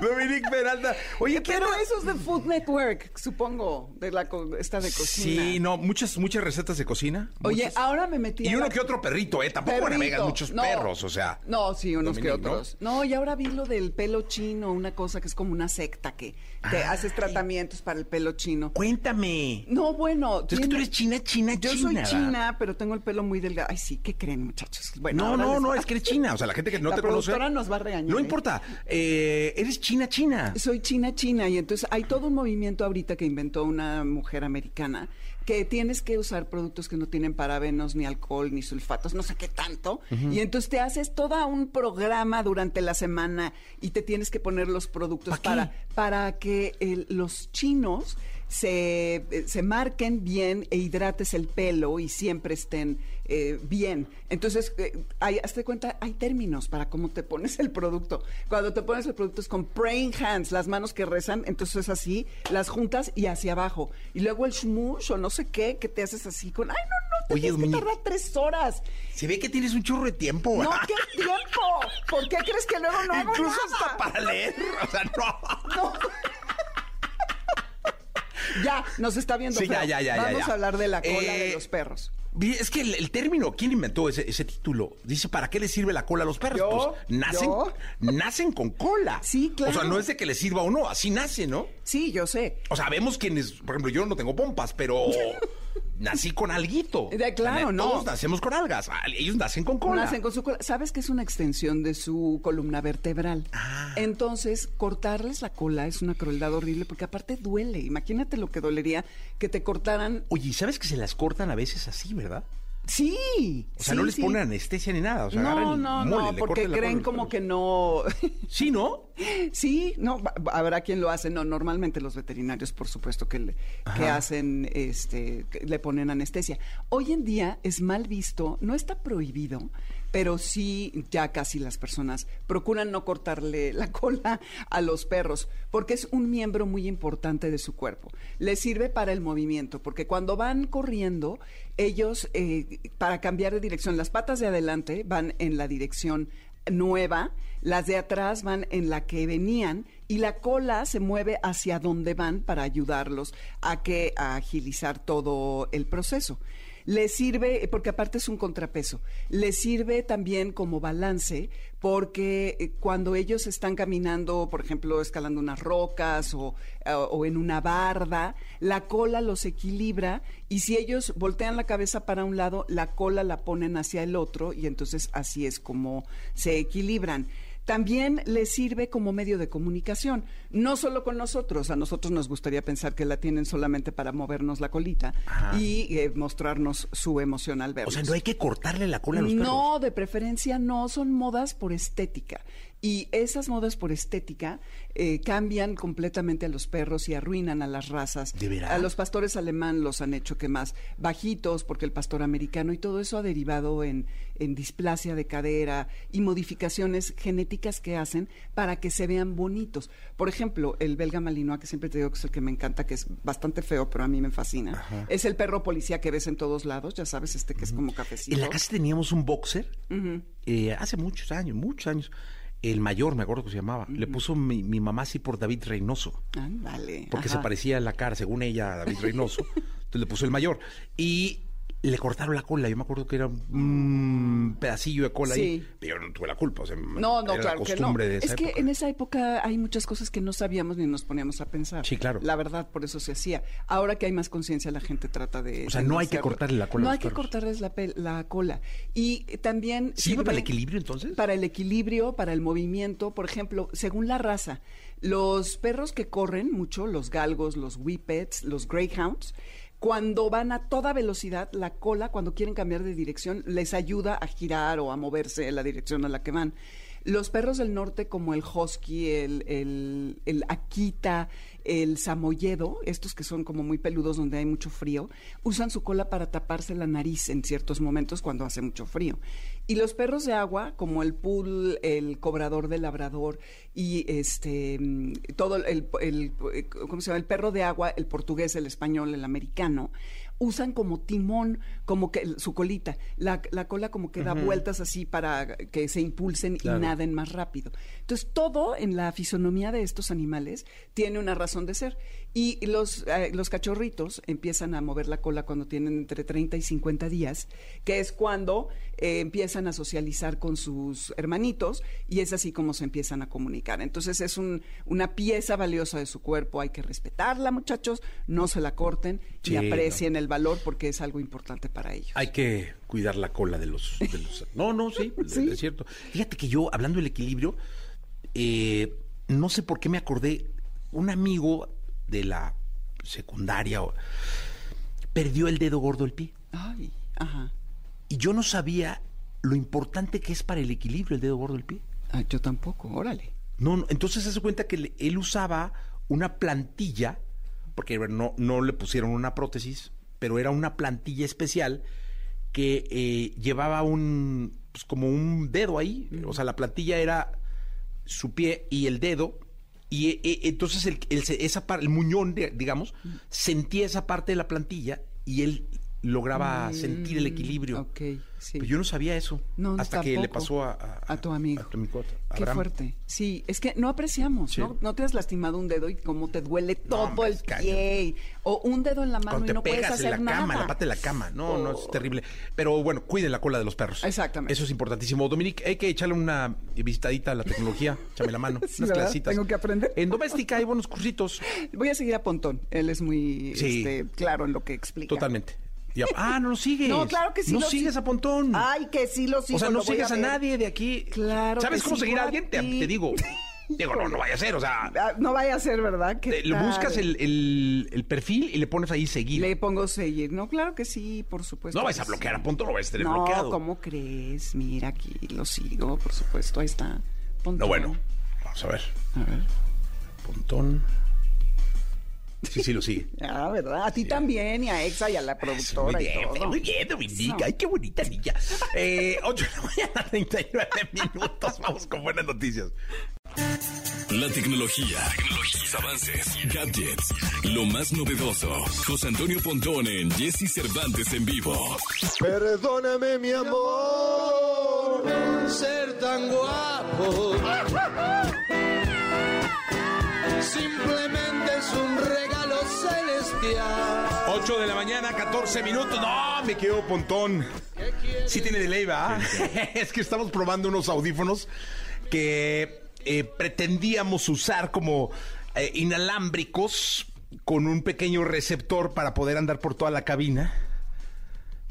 Dominique Peralta. Oye, Pero ¿qué- eso es de Food Network, supongo, de la co- esta de cocina. Sí, no, muchas, muchas recetas de cocina. Oye, muchas. ahora me metí Y uno la- que otro perrito, ¿eh? Tampoco Perrito. navegas muchos No. perros, o sea. No, sí, unos Dominique, que otros. ¿no? y ahora vi lo del pelo chino, una cosa que es como una secta que te haces tratamientos para el pelo chino. Cuéntame. No, bueno. Es que tú eres china, china, Yo china. soy ¿verdad? china, pero tengo el pelo muy delgado. Ay, sí, ¿qué creen, muchachos? Bueno, No, no, les- no, es que eres china. O sea, la gente que no La te conoce. nos va a regañar, No ¿eh? importa. Eh, eres china, china. Soy china, china, y entonces hay todo un movimiento ahorita que inventó una mujer americana que tienes que usar productos que no tienen parabenos, ni alcohol, ni sulfatos, no sé qué tanto. Y entonces te haces todo un programa durante la semana y te tienes que poner los productos para, para que el- los chinos se, se marquen bien e hidrates el pelo y siempre estén eh, bien. Entonces, eh, hay, hazte cuenta, hay términos para cómo te pones el producto. Cuando te pones el producto es con praying hands, las manos que rezan, entonces es así, las juntas y hacia abajo. Y luego el shmush o no sé qué, que te haces así con, ay, no, no, te Oye, tienes que tardar tres horas. Se ve que tienes un chorro de tiempo. No. ¿qué tiempo? ¿Por qué crees que luego no hago Incluso nada? hasta para leer. O sea, no. No. Ya, nos está viendo. Sí, ya, ya, ya, Vamos a hablar de la cola Eh, de los perros. Es que el, el término, ¿quién inventó ese, ese título? Dice, ¿para qué le sirve la cola a los perros? Yo, pues nacen, yo. nacen con cola. Sí, claro. O sea, no es de que le sirva o no, así nace, ¿no? Sí, yo sé. O sea, vemos quienes, por ejemplo, yo no tengo pompas, pero nací con alguito. De- claro, Todos no. nacemos con algas. Ah, Ellos nacen con cola. Nacen con su cola. ¿Sabes que es una extensión de su columna vertebral? Ah. Entonces, cortarles la cola es una crueldad horrible porque aparte duele. Imagínate lo que dolería que te cortaran. Oye, ¿y ¿sabes que se las cortan a veces así, verdad? Sí. O sea, sí, no les sí. ponen anestesia ni nada. O sea, no, no, mole, no, porque creen como que no. Sí, ¿no? Sí, no, habrá quien lo hace, no, normalmente los veterinarios, por supuesto, que, le- que hacen, este, que le ponen anestesia. Hoy en día es mal visto, no está prohibido, pero sí ya casi las personas procuran no cortarle la cola a los perros, porque es un miembro muy importante de su cuerpo. Les sirve para el movimiento, porque cuando van corriendo, ellos, eh, para cambiar de dirección, las patas de adelante van en la dirección nueva, las de atrás van en la que venían y la cola se mueve hacia donde van para ayudarlos a que a agilizar todo el proceso. Le sirve, porque aparte es un contrapeso, le sirve también como balance porque eh, cuando ellos están caminando, por ejemplo, escalando unas rocas o, eh, o en una barda, la cola los equilibra y si ellos voltean la cabeza para un lado, la cola la ponen hacia el otro y entonces así es como se equilibran. También les sirve como medio de comunicación, no solo con nosotros, a nosotros nos gustaría pensar que la tienen solamente para movernos la colita y eh, mostrarnos su emoción al O vernos. sea, no hay que cortarle la cola a los perros. No, de preferencia no, son modas por estética. Y esas modas por estética eh, cambian completamente a los perros y arruinan a las razas. ¿De veras? A los pastores alemán los han hecho que más bajitos, porque el pastor americano y todo eso ha derivado en, en displasia de cadera y modificaciones genéticas que hacen para que se vean bonitos. Por ejemplo, el belga malinois, que siempre te digo que es el que me encanta, que es bastante feo, pero a mí me fascina. Es el perro policía que ves en todos lados, ya sabes, este que es como cafecito. En la casa teníamos un boxer eh, hace muchos años, muchos años. El mayor, me acuerdo que se llamaba. Le puso mi, mi mamá así por David Reynoso. Ándale. Porque ajá. se parecía en la cara, según ella, a David Reynoso. Entonces le puso el mayor. Y le cortaron la cola. Yo me acuerdo que era un pedacillo de cola Sí. ahí. Pero yo no tuve la culpa. o sea, No, no, era claro la que no. costumbre de esa Es que época. en esa época hay muchas cosas que no sabíamos ni nos poníamos a pensar. Sí, claro. La verdad, por eso se hacía. Ahora que hay más conciencia, la gente trata de. O sea, de no hay que cortarle la cola a No los hay que cortarles la, la cola. Y también. ¿Sirve para el equilibrio entonces? Para el equilibrio, para el movimiento. Por ejemplo, según la raza, los perros que corren mucho, los galgos, los whippets, los greyhounds, cuando van a toda velocidad, la cola, cuando quieren cambiar de dirección, les ayuda a girar o a moverse en la dirección a la que van. Los perros del norte, como el husky, el, el, el samoyedo, estos que son como muy peludos donde hay mucho frío, usan su cola para taparse la nariz en ciertos momentos cuando hace mucho frío. Y los perros de agua, como el pool, el cobrador del labrador y este todo el, el- ¿cómo se llama? El perro de agua, el portugués, el español, el americano, usan como timón, como que su colita, la, la cola como que da vueltas así para que se impulsen y naden más rápido. Entonces, todo en la fisonomía de estos animales tiene una razón de ser. Y los, eh, los cachorritos empiezan a mover la cola cuando tienen entre 30 y 50 días, que es cuando eh, empiezan a socializar con sus hermanitos y es así como se empiezan a comunicar. Entonces es un, una pieza valiosa de su cuerpo, hay que respetarla muchachos, no se la corten y aprecien el valor porque es algo importante para ellos. Hay que cuidar la cola de los... de los- No, no, sí, Sí. es cierto. Fíjate que yo, hablando del equilibrio, eh, no sé por qué me acordé, un amigo de la secundaria perdió el dedo gordo del pie. Ay, ajá. Y yo no sabía lo importante que es para el equilibrio el dedo gordo del pie. Ah, yo tampoco, órale. No, no, entonces se hace cuenta que le- él usaba una plantilla, porque no, no le pusieron una prótesis, pero era una plantilla especial que eh, llevaba un, pues como un dedo ahí, o sea, la plantilla era su pie y el dedo, y eh, entonces el, el- esa par- el muñón, digamos, sentía esa parte de la plantilla y él lograba sentir el equilibrio. Mm, Ok, sí. Pero yo no sabía eso. No, hasta que le pasó a, a- A tu amigo. A tu amigo, a Qué fuerte. Sí, es que no apreciamos, Sí. ¿no? No te has lastimado un dedo y cómo te duele todo el pie. O un dedo en la mano Cuando y te no puedes hacer en la cama, nada. en la pata de la cama. No, no, es Oh. terrible. Pero bueno, cuiden la cola de los perros. Exactamente. Eso es importantísimo. Dominique, hay que echarle una visitadita a la tecnología. Échame la mano. Sí, unas ¿verdad? clasecitas. Tengo que aprender. En doméstica hay buenos cursitos. Voy a seguir a Pontón. Él es muy este, claro en lo que explica. Totalmente. Y a- ah, no lo sigues. No, claro que sí No lo sigues a Pontón. Ay, que sí lo sigo. o sea, no sigues a, nadie de aquí. Claro ¿Sabes que cómo seguir a alguien? Te, te digo. Digo, no, no vaya a ser. O sea, Ah, No vaya a ser, ¿verdad? ¿Qué te- le buscas el, el- el perfil y le pones ahí seguir. Le pongo seguir. No, claro que sí, por supuesto. no vais a sí. bloquear a Pontón, lo vais a tener no, bloqueado. ¿cómo crees? Mira aquí, lo sigo, por supuesto, ahí está. Pontón. No, bueno. Vamos a ver. A ver. Pontón. Sí, sí, lo sigue. Ah, ¿verdad? A ti también, y a Exa y a la productora Muy y bien, todo. muy bien, Dominica. Ay, qué bonita niña. Eh, 8 de la mañana, 39 minutos. Vamos con buenas noticias. La tecnología, tecnologías, avances, gadgets, lo más novedoso. José Antonio Pontón en Jesse Cervantes en vivo. Perdóname, mi amor, ser tan guapo. Simplemente es un regalo celestial. 8 de la mañana, 14 minutos. No, me quedo pontón. Sí tiene delay, ¿va? es que estamos probando unos audífonos que eh, pretendíamos usar como eh, inalámbricos con un pequeño receptor para poder andar por toda la cabina.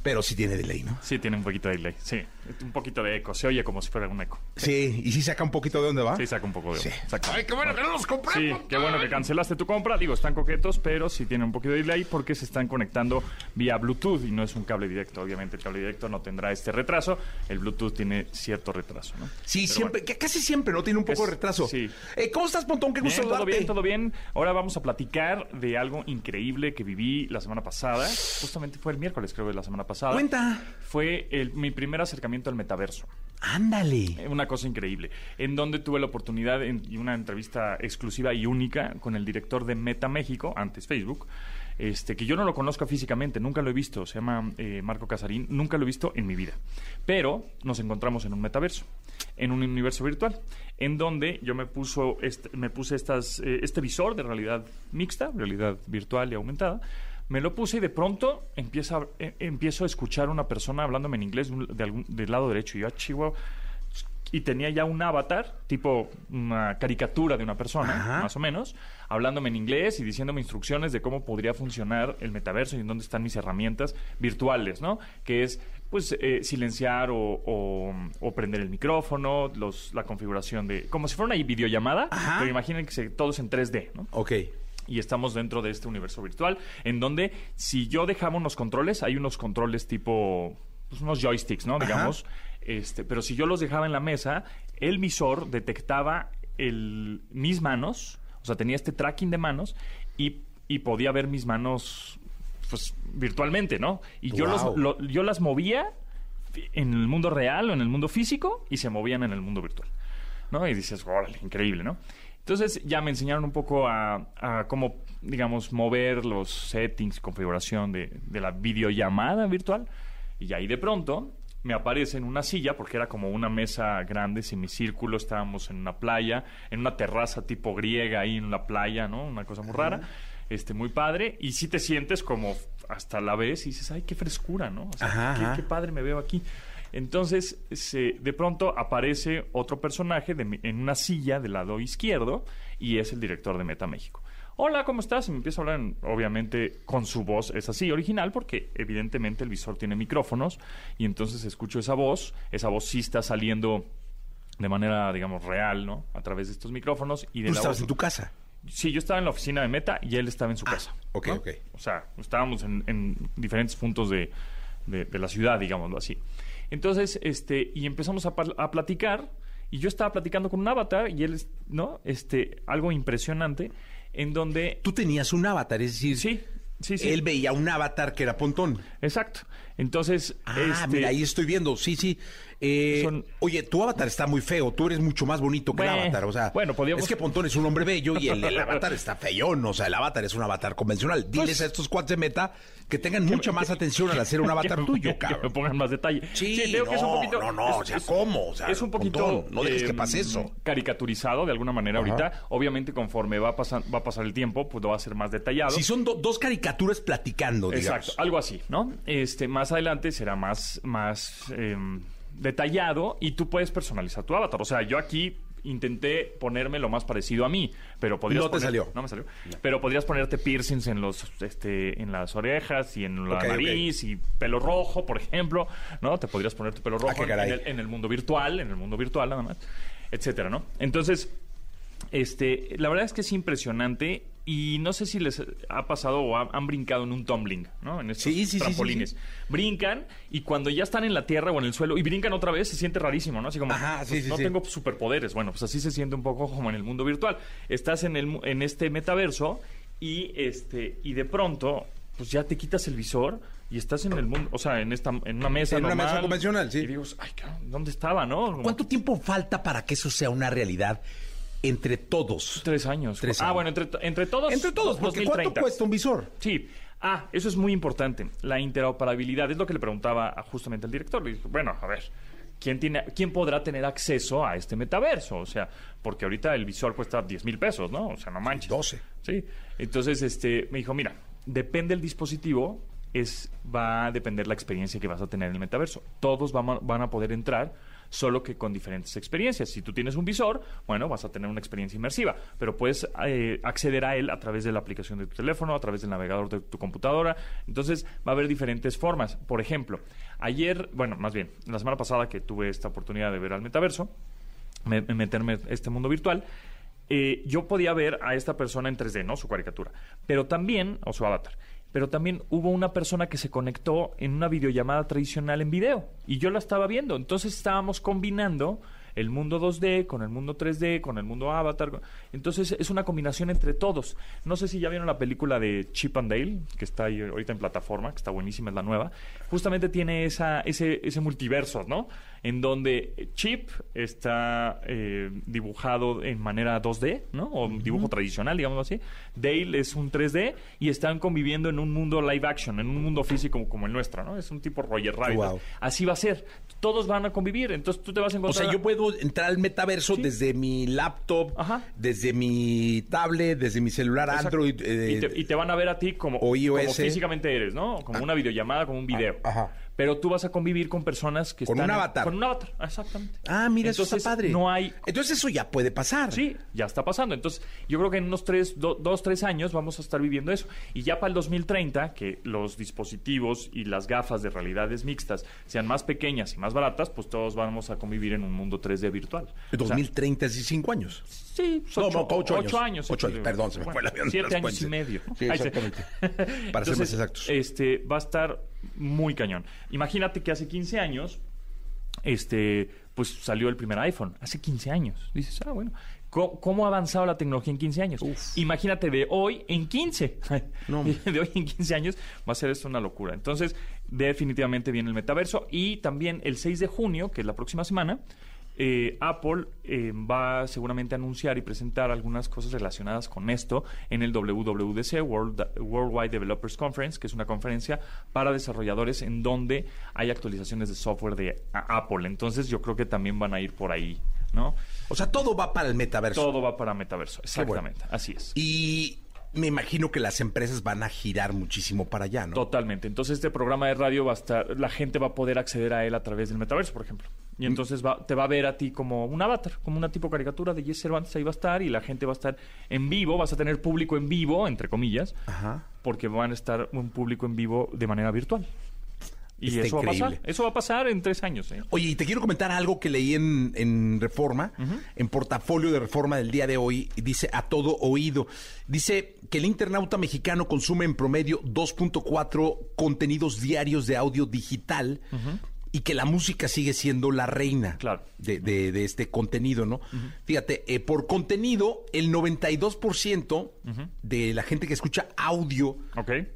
Pero sí tiene delay, ¿no? Sí, tiene un poquito de delay. Sí, un poquito de eco. Se oye como si fuera un eco. Sí, y sí saca un poquito de dónde va. Sí, saca un poco de Sí. Ay, qué bueno que no los. Sí, qué bueno que cancelaste tu compra. Digo, están coquetos, pero sí tienen un poquito de delay porque se están conectando vía Bluetooth y no es un cable directo. Obviamente el cable directo no tendrá este retraso. El Bluetooth tiene cierto retraso, ¿no? Sí, Pero siempre, bueno. casi siempre, ¿no? Tiene un poco Es- de retraso. sí. Eh, ¿Cómo estás, Pontón? Qué gusto Bien, todo bien, todo bien. Ahora vamos a platicar de algo increíble que viví la semana pasada. Justamente fue el miércoles, creo, de la semana pasada. Cuenta. Fue el- mi primer acercamiento al metaverso. Ándale. Eh, Una cosa increíble, en donde tuve la oportunidad en- y una entrevista exclusiva y única con el director de Meta México, antes Facebook, este, que yo no lo conozco físicamente, nunca lo he visto, se llama eh, Marco Casarín, nunca lo he visto en mi vida. Pero nos encontramos en un metaverso, en un universo virtual, en donde yo me, puso este- me puse estas, eh, este visor de realidad mixta, realidad virtual y aumentada, me lo puse y de pronto empieza, eh, empiezo a escuchar a una persona hablándome en inglés de algún- del lado derecho. Y yo, ah, chihuahua. Y tenía ya un avatar, tipo una caricatura de una persona, Ajá. más o menos, hablándome en inglés y diciéndome instrucciones de cómo podría funcionar el metaverso y en dónde están mis herramientas virtuales, ¿no? Que es, pues, eh, silenciar o, o- o prender el micrófono, los, la configuración de... Como si fuera una videollamada, Ajá. pero imaginen que se, todo es en 3D, ¿no? Ok. Y estamos dentro de este universo virtual en donde si yo dejaba unos controles, hay unos controles tipo pues, unos joysticks, ¿no? Ajá. Digamos, este, pero si yo los dejaba en la mesa, el visor detectaba el, mis manos, o sea, tenía este tracking de manos y, y podía ver mis manos pues virtualmente, ¿no? Y yo los lo- yo las movía en el mundo real o en el mundo físico y se movían en el mundo virtual. ¿no? Y dices, órale, increíble, ¿no? Entonces ya me enseñaron un poco a, a cómo, digamos, mover los settings, configuración de, de la videollamada virtual. Y ahí de pronto me aparece en una silla, porque era como una mesa grande, semicírculo, estábamos en una playa, en una terraza tipo griega ahí en la playa, ¿no? Una cosa muy rara, este, muy padre, y sí te sientes como hasta la vez y dices, ay, qué frescura, ¿no? O sea, qué, qué padre me veo aquí. Entonces, se, de pronto aparece otro personaje de en una silla del lado izquierdo y es el director de Meta México. Hola, ¿cómo estás? Y me empieza a hablar, en- obviamente, con su voz, es así, original, porque evidentemente el visor tiene micrófonos y entonces escucho esa voz, esa voz sí está saliendo de manera, digamos, real, ¿no? A través de estos micrófonos y de Tú la estabas voz- en tu casa. Sí, yo estaba en la oficina de Meta y él estaba en su casa. ok, ¿no? ok. O sea, estábamos en, en diferentes puntos de, de- de la ciudad, digámoslo así. Entonces, este, y empezamos a, a platicar, y yo estaba platicando con un avatar, y él, ¿no? Este, algo impresionante, en donde... Tú tenías un avatar, es decir, Sí, sí, sí. él veía un avatar que era Pontón. Exacto. Entonces, Ah, este, mira, ahí estoy viendo, sí, sí. Eh, Son- Oye, tu avatar está muy feo, tú eres mucho más bonito que el avatar, o sea, bueno, podríamos- es que Pontón es un hombre bello y el, el avatar está feyón, o sea, el avatar es un avatar convencional. Diles Pues- a estos cuates de meta que tengan mucha más atención al hacer un avatar tuyo, que me cabrón. pongan más detalle. Sí, creo que es un no, poquito- no, no, o sea, ¿cómo? O sea, es un poquito... Pontón, no dejes que em, pase eso. Caricaturizado de alguna manera ahorita. Obviamente, conforme va a, pasar, va a pasar el tiempo, pues lo va a ser más detallado. Si son do- dos caricaturas platicando, digamos. Exacto, algo así, ¿no? Este, más adelante será más, más em, detallado y tú puedes personalizar tu avatar. O sea, yo aquí intenté ponerme lo más parecido a mí, pero podrías No te poner- salió. No me salió. Pero podrías ponerte piercings en los, este, en las orejas y en la nariz y pelo rojo, por ejemplo, ¿no? Te podrías poner tu pelo rojo Ah, qué en, el, en el mundo virtual, en el mundo virtual nada más, etcétera, ¿no? Entonces, este, la verdad es que es impresionante y no sé si les ha pasado o ha- han brincado en un tumbling, ¿no? En estos Sí, sí, sí, sí, trampolines. sí. Brincan y cuando ya están en la tierra o en el suelo y brincan otra vez, se siente rarísimo, ¿no? Así como, Ajá, sí, pues, sí, no sí. tengo superpoderes. Bueno, pues así se siente un poco como en el mundo virtual. Estás en, el, mu- en este metaverso y, este, y de pronto, pues ya te quitas el visor y estás en el mundo, o sea, en, esta, en una mesa En una normal. mesa convencional, sí. Y digo, ay, ¿dónde estaba, no? Como- ¿Cuánto tiempo falta para que eso sea una realidad entre todos? Tres años. Tres Ah, bueno, entre, entre todos. Entre todos, dos- porque 2030. ¿cuánto cuesta un visor? Sí. Ah, eso es muy importante. La interoperabilidad es lo que le preguntaba justamente al director. Le dije, bueno, a ver, ¿quién, tiene, ¿quién podrá tener acceso a este metaverso? O sea, porque ahorita el visor cuesta 10 mil pesos, ¿no? O sea, no manches. 12. Sí. Entonces, este, me dijo, mira, depende del dispositivo, es, va a depender la experiencia que vas a tener en el metaverso. Todos a, van a poder entrar, solo que con diferentes experiencias. Si tú tienes un visor, bueno, vas a tener una experiencia inmersiva, pero puedes eh, acceder a él a través de la aplicación de tu teléfono, a través del navegador de tu computadora. Entonces, va a haber diferentes formas. Por ejemplo, ayer, bueno, más bien, la semana pasada que tuve esta oportunidad de ver al metaverso, me- me- meterme en este mundo virtual, eh, yo podía ver a esta persona en 3D, ¿no? Su caricatura. Pero también, o su avatar. Pero también hubo una persona que se conectó en una videollamada tradicional en video. Y yo la estaba viendo. Entonces estábamos combinando el mundo 2D con el mundo 3D, con el mundo avatar. Entonces es una combinación entre todos. No sé si ya vieron la película de Chip and Dale, que está ahí ahorita en plataforma, que está buenísima, es la nueva. Justamente tiene esa, ese, ese multiverso, ¿no? En donde Chip está eh, dibujado en manera 2D, ¿no? O dibujo tradicional, digamos así. Dale es un 3D y están conviviendo en un mundo live action, en un mundo físico como el nuestro, ¿no? Es un tipo Roger Rabbit. Wow. Así va a ser. Todos van a convivir, entonces tú te vas a O encontrar... sea, yo puedo entrar al metaverso Sí. desde mi laptop, Ajá. desde mi tablet, desde mi celular Exacto. Android. eh, y, te, y te van a ver a ti como, o físicamente eres, ¿no? Como una videollamada, como un video. Ah, ajá. Pero tú vas a convivir con personas que Con están... un en- avatar. Con un avatar, exactamente. Ah, mira, eso está padre. No hay... Entonces eso ya puede pasar. Sí, ya está pasando. Entonces, yo creo que en unos tres, do- dos, tres años vamos a estar viviendo eso. Y ya para el 2030, que los dispositivos y las gafas de realidades mixtas sean más pequeñas y más baratas, pues todos vamos a convivir en un mundo 3D virtual. O sea, 2030 es cinco años. Sí, pues, No, ocho, no, ocho años. ocho años. Ocho años, perdón, se me fue el avión Siete años cuentas. y medio. Sí, exactamente. Para ser más exactos. Este, va a estar muy cañón. Imagínate que hace 15 años, este, pues salió el primer iPhone. Hace 15 años. Dices, ah, bueno. ¿Cómo, cómo ha avanzado la tecnología en 15 años? Imagínate de hoy en 15. No. de hoy en 15 años va a ser esto una locura. Entonces, definitivamente viene el metaverso. Y también el 6 de junio, que es la próxima semana, eh, Apple eh, va seguramente a anunciar y presentar algunas cosas relacionadas con esto en el WWDC, World, Worldwide Developers Conference, que es una conferencia para desarrolladores en donde hay actualizaciones de software de Apple. Entonces yo creo que también van a ir por ahí, ¿no? O sea, todo va para el metaverso. Todo va para metaverso, bueno. exactamente, así es. Y me imagino que las empresas van a girar muchísimo para allá, ¿no? Totalmente. Entonces este programa de radio va a estar, la gente va a poder acceder a él a través del metaverso, por ejemplo. Y entonces va, te va a ver a ti como un avatar, como una tipo caricatura de Jesse Cervantes, ahí va a estar y la gente va a estar en vivo, vas a tener público en vivo, entre comillas, Ajá. porque van a estar un público en vivo de manera virtual. Y Está eso va a pasar. Eso va a pasar en tres años. ¿eh? Oye, y te quiero comentar algo que leí en, en Reforma, en portafolio de Reforma del día de hoy, dice a todo oído. Dice que el internauta mexicano consume en promedio 2.4 contenidos diarios de audio digital y que la música sigue siendo la reina Claro. de, de- de este contenido, ¿no? Fíjate, eh, por contenido, el 92% de la gente que escucha audio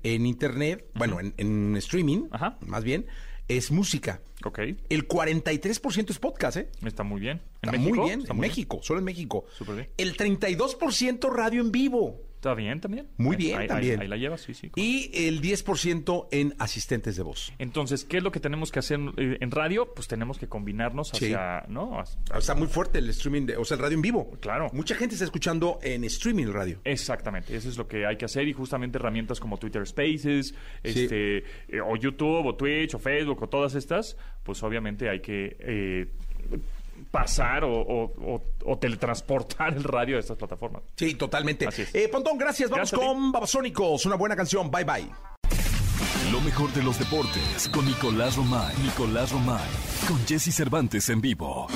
en Internet, bueno, en, en streaming, Ajá. más bien, es música. Ok. El 43% es podcast, ¿eh? Está muy bien. ¿En Está México? muy bien, Está en muy México, solo en México. Súper bien. El 32% radio en vivo Está bien también. Muy Ahí- bien ahí- también. Ahí, ahí la llevas, sí, sí. y el 10% en asistentes de voz. Entonces, ¿qué es lo que tenemos que hacer eh, en radio? Pues tenemos que combinarnos Sí. hacia, ¿no? Hacia- Está muy fuerte el streaming, de- o sea, el radio en vivo. Claro. Mucha gente está escuchando en streaming el radio. Exactamente, eso es lo que hay que hacer y justamente herramientas como Twitter Spaces, este, eh, o YouTube, o Twitch, o Facebook, o todas estas, pues obviamente hay que eh, pasar o, o- o- o teletransportar el radio a estas plataformas. Sí, totalmente. Así es. Eh, Pontón, gracias. Vamos Gracias con Babasónicos, una buena canción. Bye, bye. Lo mejor de los deportes con Nicolás Romay. Nicolás Romay. Con Jesse Cervantes en vivo.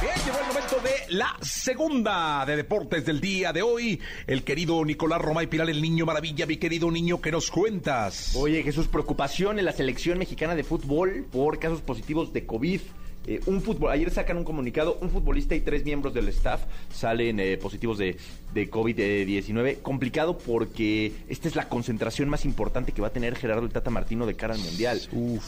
Bien, llegó el momento de la segunda de deportes del día de hoy. El querido Nicolás Romay Pilar, el niño maravilla. Mi querido niño, ¿qué nos cuentas? Oye, Jesús, preocupación en la selección mexicana de fútbol por casos positivos de COVID. Eh, un fútbol, ayer sacan un comunicado, un futbolista y tres miembros del staff salen eh, positivos de, de COVID-19. Complicado porque esta es la concentración más importante que va a tener Gerardo el Tata Martino de cara al Mundial.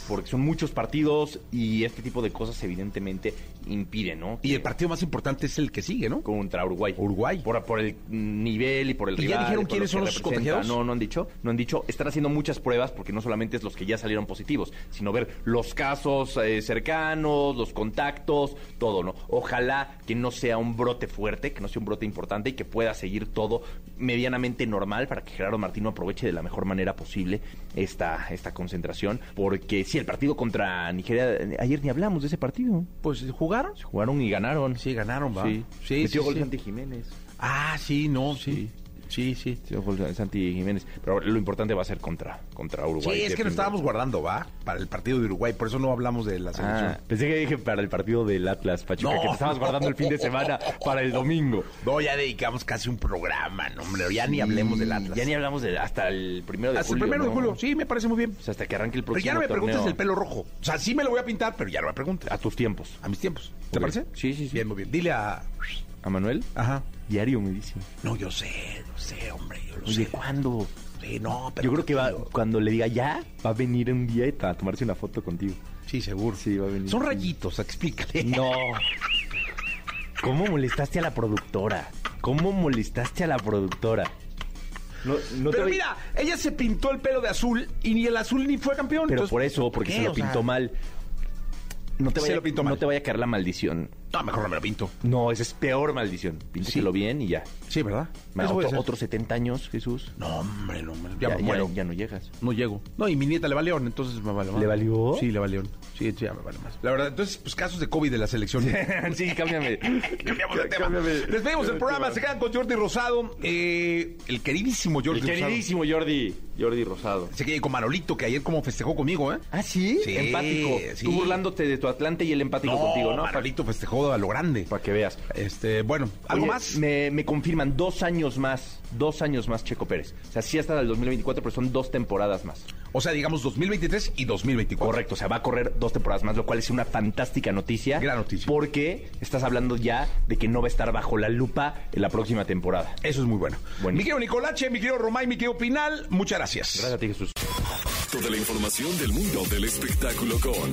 Porque son muchos partidos y este tipo de cosas evidentemente impiden, ¿no? Y el partido más importante es el que sigue, ¿no? contra Uruguay. Uruguay. Por, por el nivel y por el ¿Y ya dijeron quiénes son los contagiados? No, no han dicho. No han dicho. Están haciendo muchas pruebas porque no solamente es los que ya salieron positivos, sino ver los casos eh, cercanos, los contactos, todo, ¿no? Ojalá que no sea un brote fuerte, que no sea un brote importante y que pueda seguir todo medianamente normal para que Gerardo Martino aproveche de la mejor manera posible esta, esta concentración. Porque sí, el partido contra Nigeria, ayer ni hablamos de ese partido. Pues jugaron. Se jugaron y ganaron. Sí, ganaron, va. Sí, sí, Metió sí, gol sí. Jiménez. Ah, sí, no, sí. Sí, sí. Santi Jiménez. Pero lo importante va a ser contra, contra Uruguay. Sí, es que nos estábamos guardando, ¿va? Para el partido de Uruguay, por eso no hablamos de la selección. Ah, pensé que dije para el partido del Atlas Pachuca, No. que te estabas guardando el fin de semana para el domingo. No, ya dedicamos casi un programa, no, hombre, ya ni hablemos del Atlas. Ya ni hablamos de hasta el primero de Hasta julio. el primero de julio, sí, me parece muy bien. O sea, hasta que arranque el Pero próximo ya no me preguntes del pelo rojo. O sea, sí me lo voy a pintar, pero ya no me preguntes. A tus tiempos. A mis tiempos. ¿Te parece? Sí, sí, sí. Bien, muy bien. Dile a... ¿A Manuel? Ajá. Diario me dice. No, yo sé, yo sé, hombre, yo lo Oye, sé. ¿cuándo? Sí, no, pero... Yo creo que va, cuando le diga ya, va a venir un día a tomarse una foto contigo. Sí, seguro. Sí, va a venir. Son rayitos, explícale. No. ¿Cómo molestaste a la productora? ¿Cómo molestaste a la productora? No, no Pero mira, ella se pintó el pelo de azul y ni el azul ni fue campeón. Pero entonces, por eso, porque ¿qué? se lo O sea, pintó mal. No te, Se lo pintó no mal. te vaya a caer la maldición. No, mejor no me lo pinto. No, esa es peor maldición. Píntatelo bien y ya. Sí, ¿verdad? Va, Eso voy a otro- hacer. otros 70 años, Jesús. No, hombre, no, hombre. Ya, Ya, me ya- muero. ya no llegas. No llego. No, y mi nieta le va León, entonces me vale más. ¿Le valió? Sí, le va León. Sí, sí, ya me vale más. La verdad, entonces, pues casos de COVID de la selección. sí, cámbiame. Cambiamos de tema. Despedimos el programa, se quedan con Jordi Rosado. Eh, el queridísimo Jordi El Rosado. queridísimo Jordi, Jordi Rosado. Se queda con Manolito, que ayer como festejó conmigo, ¿eh? ¿Ah, sí? Sí, empático. sí. Tú burlándote de tu Atlante y el empático contigo, ¿no? Manolito festejó a lo grande. Para que veas. Este, bueno, ¿algo Oye, más? Me, me confirman dos años más, dos años más Checo Pérez. O sea, sí hasta el 2024, pero son dos temporadas más. O sea, digamos 2023 y 2024. Correcto, o sea, va a correr dos temporadas más, lo cual es una fantástica noticia. Gran noticia. Porque estás hablando ya de que no va a estar bajo la lupa en la próxima temporada. Eso es muy bueno. Buenísimo. Mi querido Nicolache, mi querido Romay, mi querido Pinal, muchas gracias. Gracias a ti, Jesús. Toda la información del mundo del espectáculo con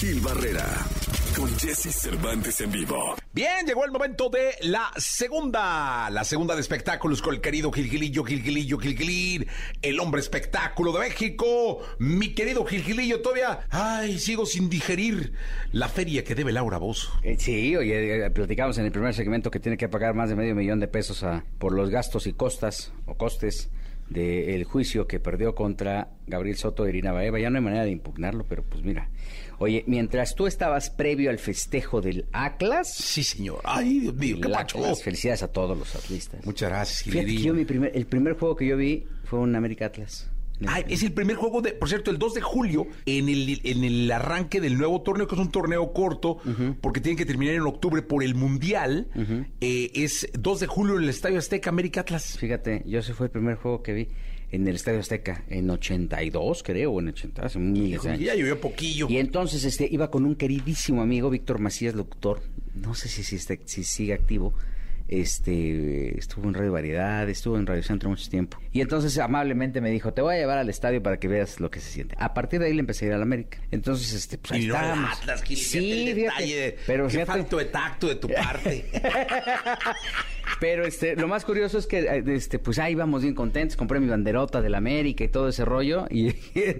Gil Barrera, con Jesse Cervantes en vivo. Bien, llegó el momento de la segunda, la segunda de espectáculos con el querido Gilgilillo, Gilgilillo, Gilgilín, el hombre espectáculo de México. Mi querido Gilgilillo, todavía, ay, sigo sin digerir la feria que debe Laura Bozo. Eh, sí, oye, eh, platicamos en el primer segmento que tiene que pagar más de medio millón de pesos a- por los gastos y costas o costes del juicio que perdió contra Gabriel Soto e Irina Baeva. Ya no hay manera de impugnarlo, pero pues mira. Oye, mientras tú estabas previo al festejo del Atlas, Sí, señor. Ay, Dios mío, qué. Atlas, felicidades a todos los atlistas. Muchas gracias, Fíjate que yo mi primer, el primer juego que yo vi fue un América Atlas. Ay, es el primer juego de, por cierto, el 2 de julio, en el, en el arranque del nuevo torneo, que es un torneo corto, porque tiene que terminar en octubre por el Mundial. eh, es 2 de julio en el Estadio Azteca, América Atlas. Fíjate, yo ese fue el primer juego que vi en el Estadio Azteca, en 82, creo, o en 80, hace miles de años. Ya llovió poquillo. Y entonces este iba con un queridísimo amigo, Víctor Macías, locutor, no sé si, si, está- si sigue activo, este estuvo en Radio Variedad, estuvo en Radio Centro mucho tiempo. Y entonces amablemente me dijo, te voy a llevar al estadio para que veas lo que se siente. A partir de ahí le empecé a ir al América. Entonces, este, pues ahí Y no. Atlas, Gil, Sí, fíjate el fíjate. detalle. Pero Qué fíjate- falto de tacto de tu parte. Pero este, lo más curioso es que eh, este, pues ahí íbamos bien contentos, compré mi banderota del América y todo ese rollo, y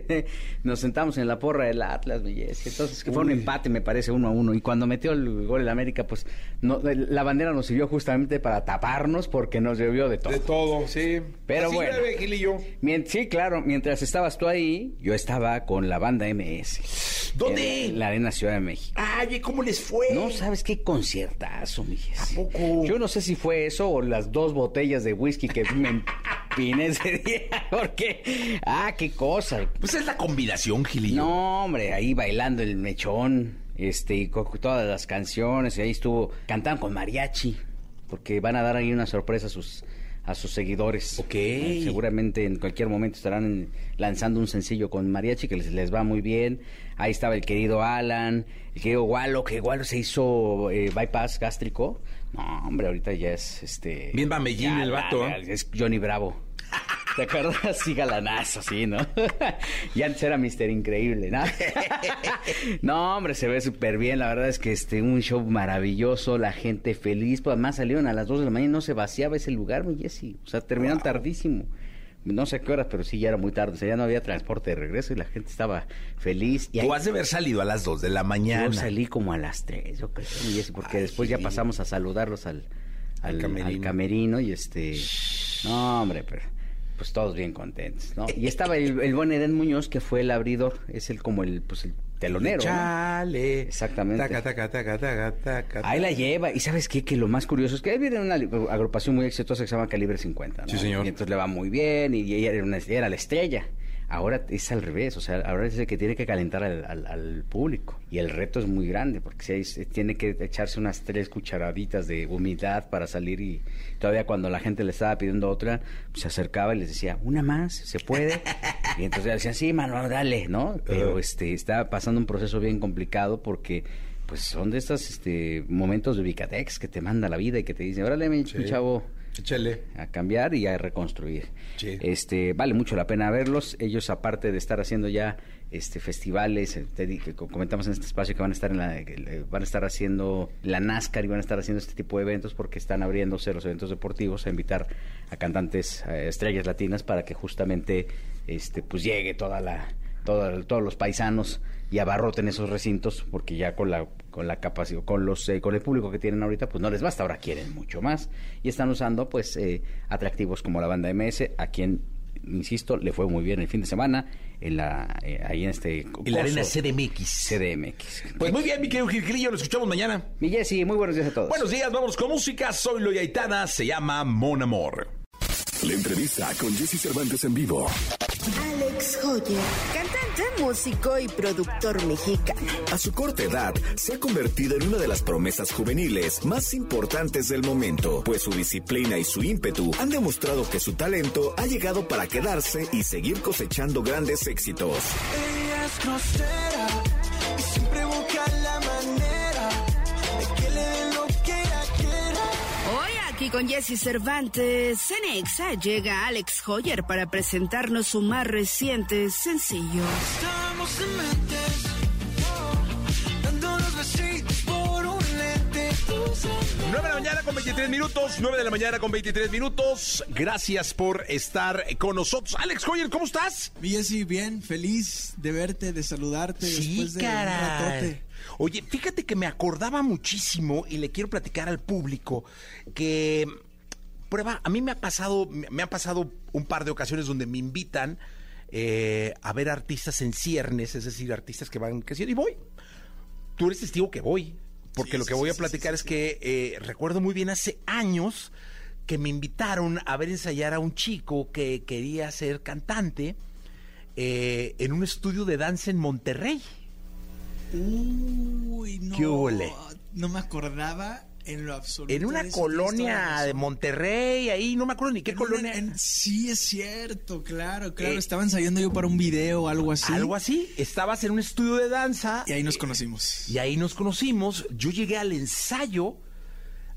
nos sentamos en la porra del Atlas, Jessy. Entonces, que fue un empate, me parece, uno a uno. Y cuando metió el gol el América, pues no, la bandera nos sirvió justamente para taparnos porque nos llovió de todo. de todo, sí. Pero Así bueno. llueve, Gilillo. Mien- sí, claro, mientras estabas tú ahí, yo estaba con la banda MS. ¿Dónde? En la Arena Ciudad de México. Ay, ¿cómo les fue? No sabes qué conciertazo, mi. ¿A poco? Yo no sé si fue eso o las dos botellas de whisky que me empiné ese día. Porque, ah, qué cosa. Pues es la combinación, Gilillo. No, hombre, ahí bailando el mechón, este, y con todas las canciones, y ahí estuvo, cantaban con mariachi, porque van a dar ahí una sorpresa a sus a sus seguidores. Ok. Eh, seguramente en cualquier momento estarán lanzando un sencillo con mariachi que les, les va muy bien. Ahí estaba el querido Alan, el querido Walo, que Walo se hizo eh, bypass gástrico. No, hombre, ahorita ya es este. Bien bamellín el vato, ¿eh? Es Johnny Bravo. ¿Te acuerdas? Sí, galanazo, sí, ¿no? y antes era Mister Increíble, ¿no? no, hombre, se ve súper bien. La verdad es que este, un show maravilloso, la gente feliz. Pues además salieron a las 2 de la mañana y no se vaciaba ese lugar, mi Jessy. O sea, terminaron tardísimo. No sé a qué horas, pero sí ya era muy tarde. O sea, ya no había transporte de regreso y la gente estaba feliz. Y ahí- Tú has de haber salido a las 2 de la mañana. yo salí como a las 3, yo creo, mi Jessy, porque Ay, después ya pasamos a saludarlos al, al, Al camerino. al camerino y este... No, hombre, pero pues todos bien contentos, ¿no? Y estaba el, el buen Edén Muñoz, que fue el abridor, es el como el, pues el telonero, ¿no? Chale. Exactamente. Taca, taca, taca, taca, taca. Ahí la lleva. Y ¿sabes qué? Que lo más curioso es que ahí viene una agrupación muy exitosa que se llama Calibre 50, ¿no? Sí, señor. Y entonces le va muy bien y ella era, una- era la estrella. Ahora es al revés, o sea, ahora es el que tiene que calentar al, al- al público. Y el reto es muy grande, porque si hay- tiene que echarse unas tres cucharaditas de humildad para salir y todavía cuando la gente le estaba pidiendo otra, pues, se acercaba y les decía, una más, ¿se puede? y entonces decían, sí, mano, dale, ¿no? Pero este está pasando un proceso bien complicado porque pues son de estos este, momentos de Ubicatex que te manda la vida y que te dice, órale, mi Sí. chavo, Échale. a cambiar y a reconstruir. Sí. Este, vale mucho la pena verlos. Ellos, aparte de estar haciendo ya este festivales, eh, te que comentamos en este espacio que van a estar en la, van a estar haciendo la NASCAR y van a estar haciendo este tipo de eventos porque están abriéndose los eventos deportivos a invitar a cantantes estrellas latinas para que justamente este pues llegue toda la toda- todos los paisanos y abarroten esos recintos porque ya con la con la capacidad con los eh, con el público que tienen ahorita pues no les basta ahora quieren mucho más y están usando pues eh, atractivos como la banda MS a quien insisto le fue muy bien el fin de semana en la eh, ahí en este En la arena CDMX. CDMX Pues muy bien, mi querido Gilgilillo, lo escuchamos mañana. mi Jessy muy buenos días a todos Buenos días, vamos con música. Soy Loy Aitana, se llama Mon Amor. La entrevista con Jesse Cervantes en vivo. Alex Hoyer, cantante, músico y productor mexicano. A su corta edad, se ha convertido en una de las promesas juveniles más importantes del momento, pues su disciplina y su ímpetu han demostrado que su talento ha llegado para quedarse y seguir cosechando grandes éxitos. Ella es grosera y siempre busca la manera aquí con Jesse Cervantes, Cenexa llega Alex Hoyer para presentarnos su más reciente sencillo. Estamos en 9 de la mañana con 23 minutos, 9 de la mañana con 23 minutos. Gracias por estar con nosotros. Alex Hoyer, ¿cómo estás? Jessy, bien, feliz de verte, de saludarte después de un ratote. Oye, fíjate que me acordaba muchísimo y le quiero platicar al público que prueba, a mí me ha pasado, me ha pasado un par de ocasiones donde me invitan eh, a ver artistas en ciernes, es decir, artistas que van creciendo y voy. Tú eres testigo que voy, porque Sí, lo que sí, voy a platicar es que eh, recuerdo muy bien hace años que me invitaron a ver ensayar a un chico que quería ser cantante eh, en un estudio de danza en Monterrey. Uy, no. No me acordaba en lo absoluto. En una colonia de Monterrey, ahí no me acuerdo ni qué En una- colonia. en- sí, es cierto, claro, claro. Eh, Estaba ensayando yo para un video o algo así. Algo así. Estabas en un estudio de danza. Y ahí nos conocimos. Y ahí nos conocimos. Yo llegué al ensayo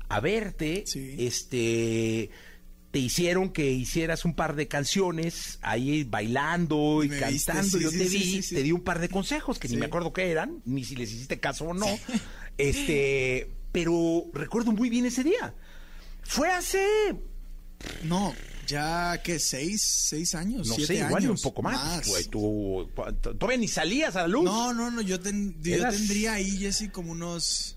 a verte. Sí. Este. Te hicieron que hicieras un par de canciones ahí bailando y Me viste, cantando. sí, Yo te sí, vi, sí, te di un par de consejos que ni me acuerdo qué eran, ni si les hiciste caso o no. Este, pero recuerdo muy bien ese día. Fue hace, No, ya que seis, seis años, no siete sé, igual y un años, poco más. Güey, tú, todavía ni salías a la luz. No, no, no, yo, ten- yo Eras- tendría ahí, Jessy, como unos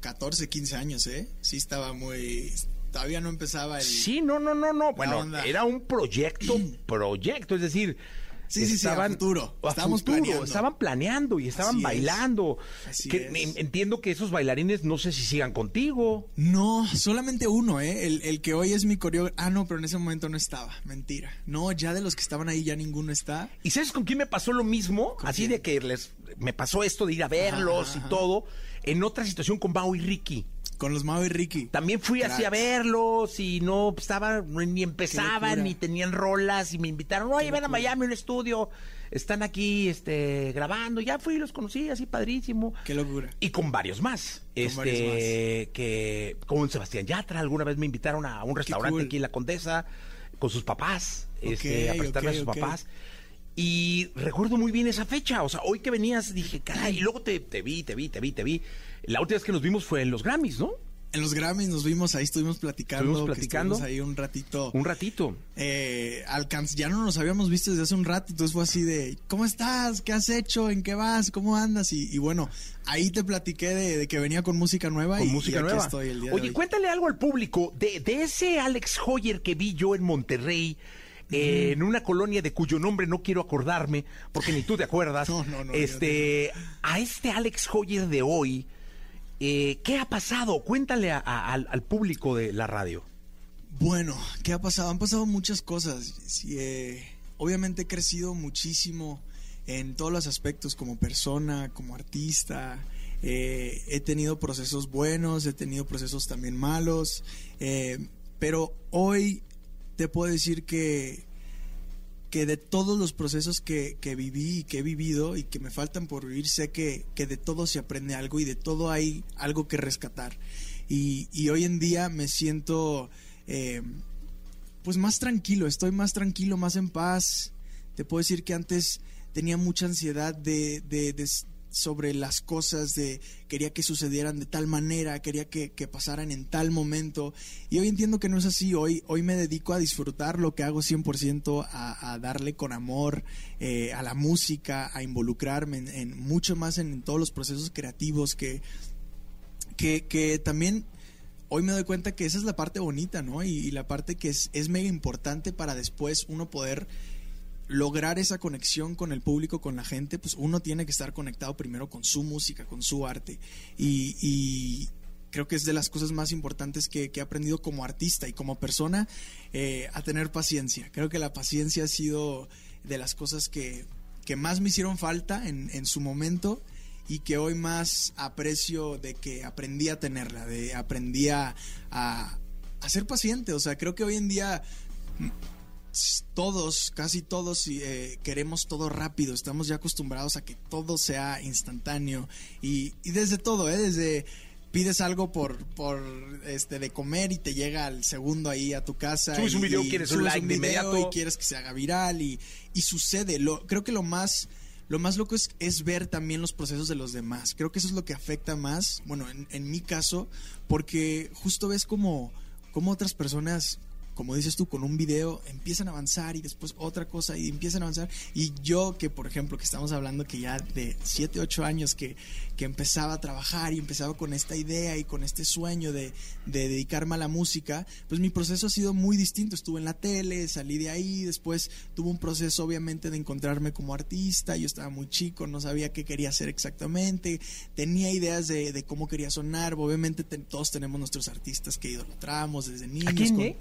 14, 15 años, ¿eh? Sí estaba muy... Todavía no empezaba el... Sí, no, no, no, no. Bueno, onda. era un proyecto, proyecto, es decir, Sí, sí, sí, a futuro. a Estábamos futuro, planeando. estaban planeando y estaban Así es. bailando. Así Que- es. en- Entiendo que esos bailarines no sé si sigan contigo. No, solamente uno, ¿eh? El, el que hoy es mi coreógrafo. Ah, no, pero en ese momento no estaba. Mentira. No, ya de los que estaban ahí ya ninguno está. ¿Y sabes con quién me pasó lo mismo? ¿Con Así quién? de que les me pasó esto de ir a verlos Ajá, y todo. En otra situación con Bao y Ricky. Con los Mao y Ricky. También fui así a verlos y no estaban, ni empezaban, ni tenían rolas y me invitaron, oye, ven a Miami, un estudio, están aquí este, grabando, ya fui y los conocí, así padrísimo. Qué locura. Y con varios más. Con este, varios que con Sebastián Yatra, alguna vez me invitaron a un restaurante cool. aquí en La Condesa, con sus papás, este, a ok, a sus papás. Y recuerdo muy bien esa fecha, o sea, hoy que venías dije, caray, y luego te, te vi, te vi, te vi, te vi. La última vez que nos vimos fue en los Grammys, ¿no? En los Grammys nos vimos, ahí estuvimos platicando. Estuvimos platicando. estuvimos ahí un ratito. Un ratito. Eh, alcanz- ya no nos habíamos visto desde hace un rato, entonces fue así de, ¿cómo estás? ¿Qué has hecho? ¿En qué vas? ¿Cómo andas? Y, y bueno, ahí te platiqué de, de que venía con música nueva con y, música y aquí nueva. estoy el día Oye, de hoy. cuéntale algo al público de, de ese Alex Hoyer que vi yo en Monterrey. eh, En una colonia de cuyo nombre no quiero acordarme, porque ni tú te acuerdas. No, no, no, Este, a este Alex Hoyer de hoy, eh, ¿qué ha pasado? Cuéntale a- al, público de la radio. Bueno, ¿qué ha pasado? Han pasado muchas cosas. Eh, obviamente he crecido muchísimo en todos los aspectos, como persona, como artista. Eh, he tenido procesos buenos, he tenido procesos también malos. eh, pero hoy te puedo decir que, que de todos los procesos que, que viví y que he vivido y que me faltan por vivir, sé que, que de todo se aprende algo y de todo hay algo que rescatar. Y, y hoy en día me siento eh, pues más tranquilo, estoy más tranquilo, más en paz. Te puedo decir que antes tenía mucha ansiedad de, sobre las cosas, de quería que sucedieran de tal manera, quería que, que pasaran en tal momento. Y hoy entiendo que no es así, hoy, hoy me dedico a disfrutar lo que hago 100%, a, a darle con amor eh, a la música, a involucrarme en, en mucho más en, todos los procesos creativos que, que, que también hoy me doy cuenta que esa es la parte bonita, ¿no? Y, y la parte que es, es mega importante para después uno poder lograr esa conexión con el público, con la gente, pues uno tiene que estar conectado primero con su música, con su arte. Y, creo que es de las cosas más importantes que, he aprendido como artista y como persona eh, a tener paciencia. Creo que la paciencia ha sido de las cosas que, más me hicieron falta en, su momento y que hoy más aprecio de que aprendí a tenerla, de aprendí a, ser paciente. O sea, creo que hoy en día todos, casi todos eh, queremos todo rápido, estamos ya acostumbrados a que todo sea instantáneo y, y desde todo, ¿eh? desde pides algo por, por este de comer y te llega al segundo ahí a tu casa. Subes y- un video, y quieres un like de video inmediato. Y quieres que se haga viral y, y sucede. Lo, creo que lo más lo más loco es, es ver también los procesos de los demás. Creo que eso es lo que afecta más, bueno, en, en mi caso, porque justo ves como, como otras personas como dices tú, con un video empiezan a avanzar y después otra cosa y empiezan a avanzar. Y yo que, por ejemplo, que estamos hablando que ya de 7, 8 años que, que empezaba a trabajar y empezaba con esta idea y con este sueño de, de dedicarme a la música, pues mi proceso ha sido muy distinto. Estuve en la tele, salí de ahí, después tuve un proceso obviamente de encontrarme como artista. Yo estaba muy chico, no sabía qué quería hacer exactamente, tenía ideas de, de cómo quería sonar. Obviamente te- todos tenemos nuestros artistas que idolatramos desde niños. quién, con- eh?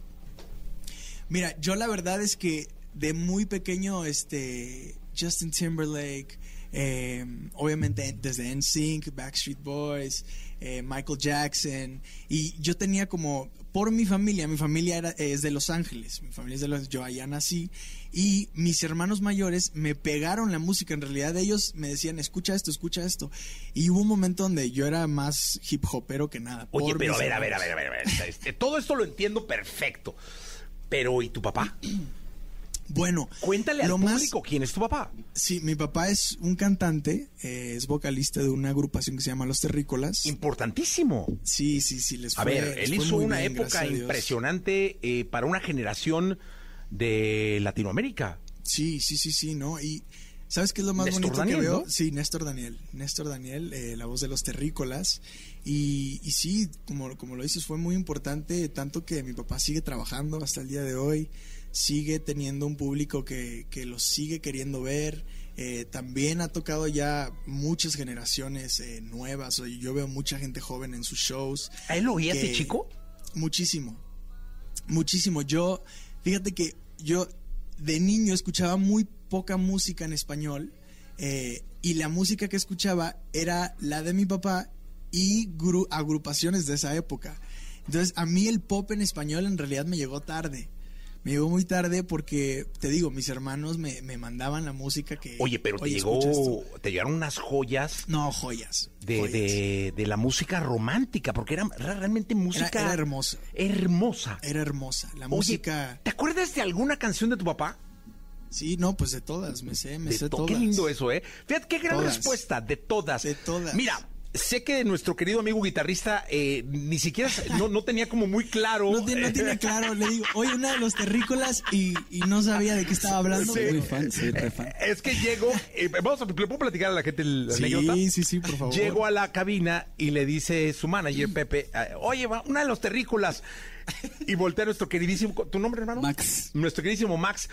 Mira, yo la verdad es que de muy pequeño, este, Justin Timberlake, eh, obviamente desde NSYNC, Backstreet Boys, eh, Michael Jackson, y yo tenía como, por mi familia, mi familia era, es de Los Ángeles, mi familia es de Los yo allá nací, y mis hermanos mayores me pegaron la música, en realidad ellos me decían, escucha esto, escucha esto, y hubo un momento donde yo era más hip hopero que nada. Oye, pero a ver, a ver, a ver, a ver. a ver. Este, todo esto lo entiendo perfecto. Pero, ¿y tu papá? Bueno, Cuéntale al lo más- quién es tu papá. Sí, mi papá es un cantante, eh, es vocalista de una agrupación que se llama Los Terrícolas. Importantísimo. Sí, sí, sí, les A fue. ver, les él hizo una bien, época a impresionante eh, para una generación de Latinoamérica. Sí, sí, sí, sí, ¿no? Y ¿sabes qué es lo más Néstor bonito Daniel, que veo? ¿no? Sí, Néstor Daniel. Néstor Daniel, eh, la voz de los terrícolas. Y, y sí, como, como lo dices, fue muy importante, tanto que mi papá sigue trabajando hasta el día de hoy, sigue teniendo un público que, que los sigue queriendo ver. Eh, también ha tocado ya muchas generaciones eh, nuevas. Yo veo mucha gente joven en sus shows. ¿A él lo oías de que- chico? Muchísimo. Muchísimo. Yo, fíjate que yo de niño escuchaba muy poca música en español eh, y la música que escuchaba era la de mi papá y gru- agrupaciones de esa época. Entonces a mí el pop en español en realidad me llegó tarde. Me llegó muy tarde porque, te digo, mis hermanos me, me mandaban la música que... Oye, pero te "Oye, llegó, escucha esto". te llegaron unas joyas No, joyas. de, joyas. de- de la música romántica, porque era, era realmente música Era, era hermosa. hermosa. Era hermosa. La Oye, música... ¿te acuerdas de alguna canción de tu papá? Sí, no, pues de todas, me sé, me De sé to- todas. Qué lindo eso, ¿eh? Fíjate qué gran Todas. respuesta, de todas. De todas. Mira, sé que nuestro querido amigo guitarrista eh, ni siquiera no, no tenía como muy claro. No tiene, no tiene claro, le digo, oye, una de los terrícolas y, y no sabía de qué estaba hablando. Sí. Muy fan, sí, fan. Es que llego, eh, vamos a, ¿le puedo platicar a la gente la Sí, anécdota? sí, sí, por favor. Llego a la cabina y le dice su manager, Pepe, eh, oye, una de los terrícolas. Y voltea a nuestro queridísimo, ¿tu nombre, hermano? Max. Nuestro queridísimo Max.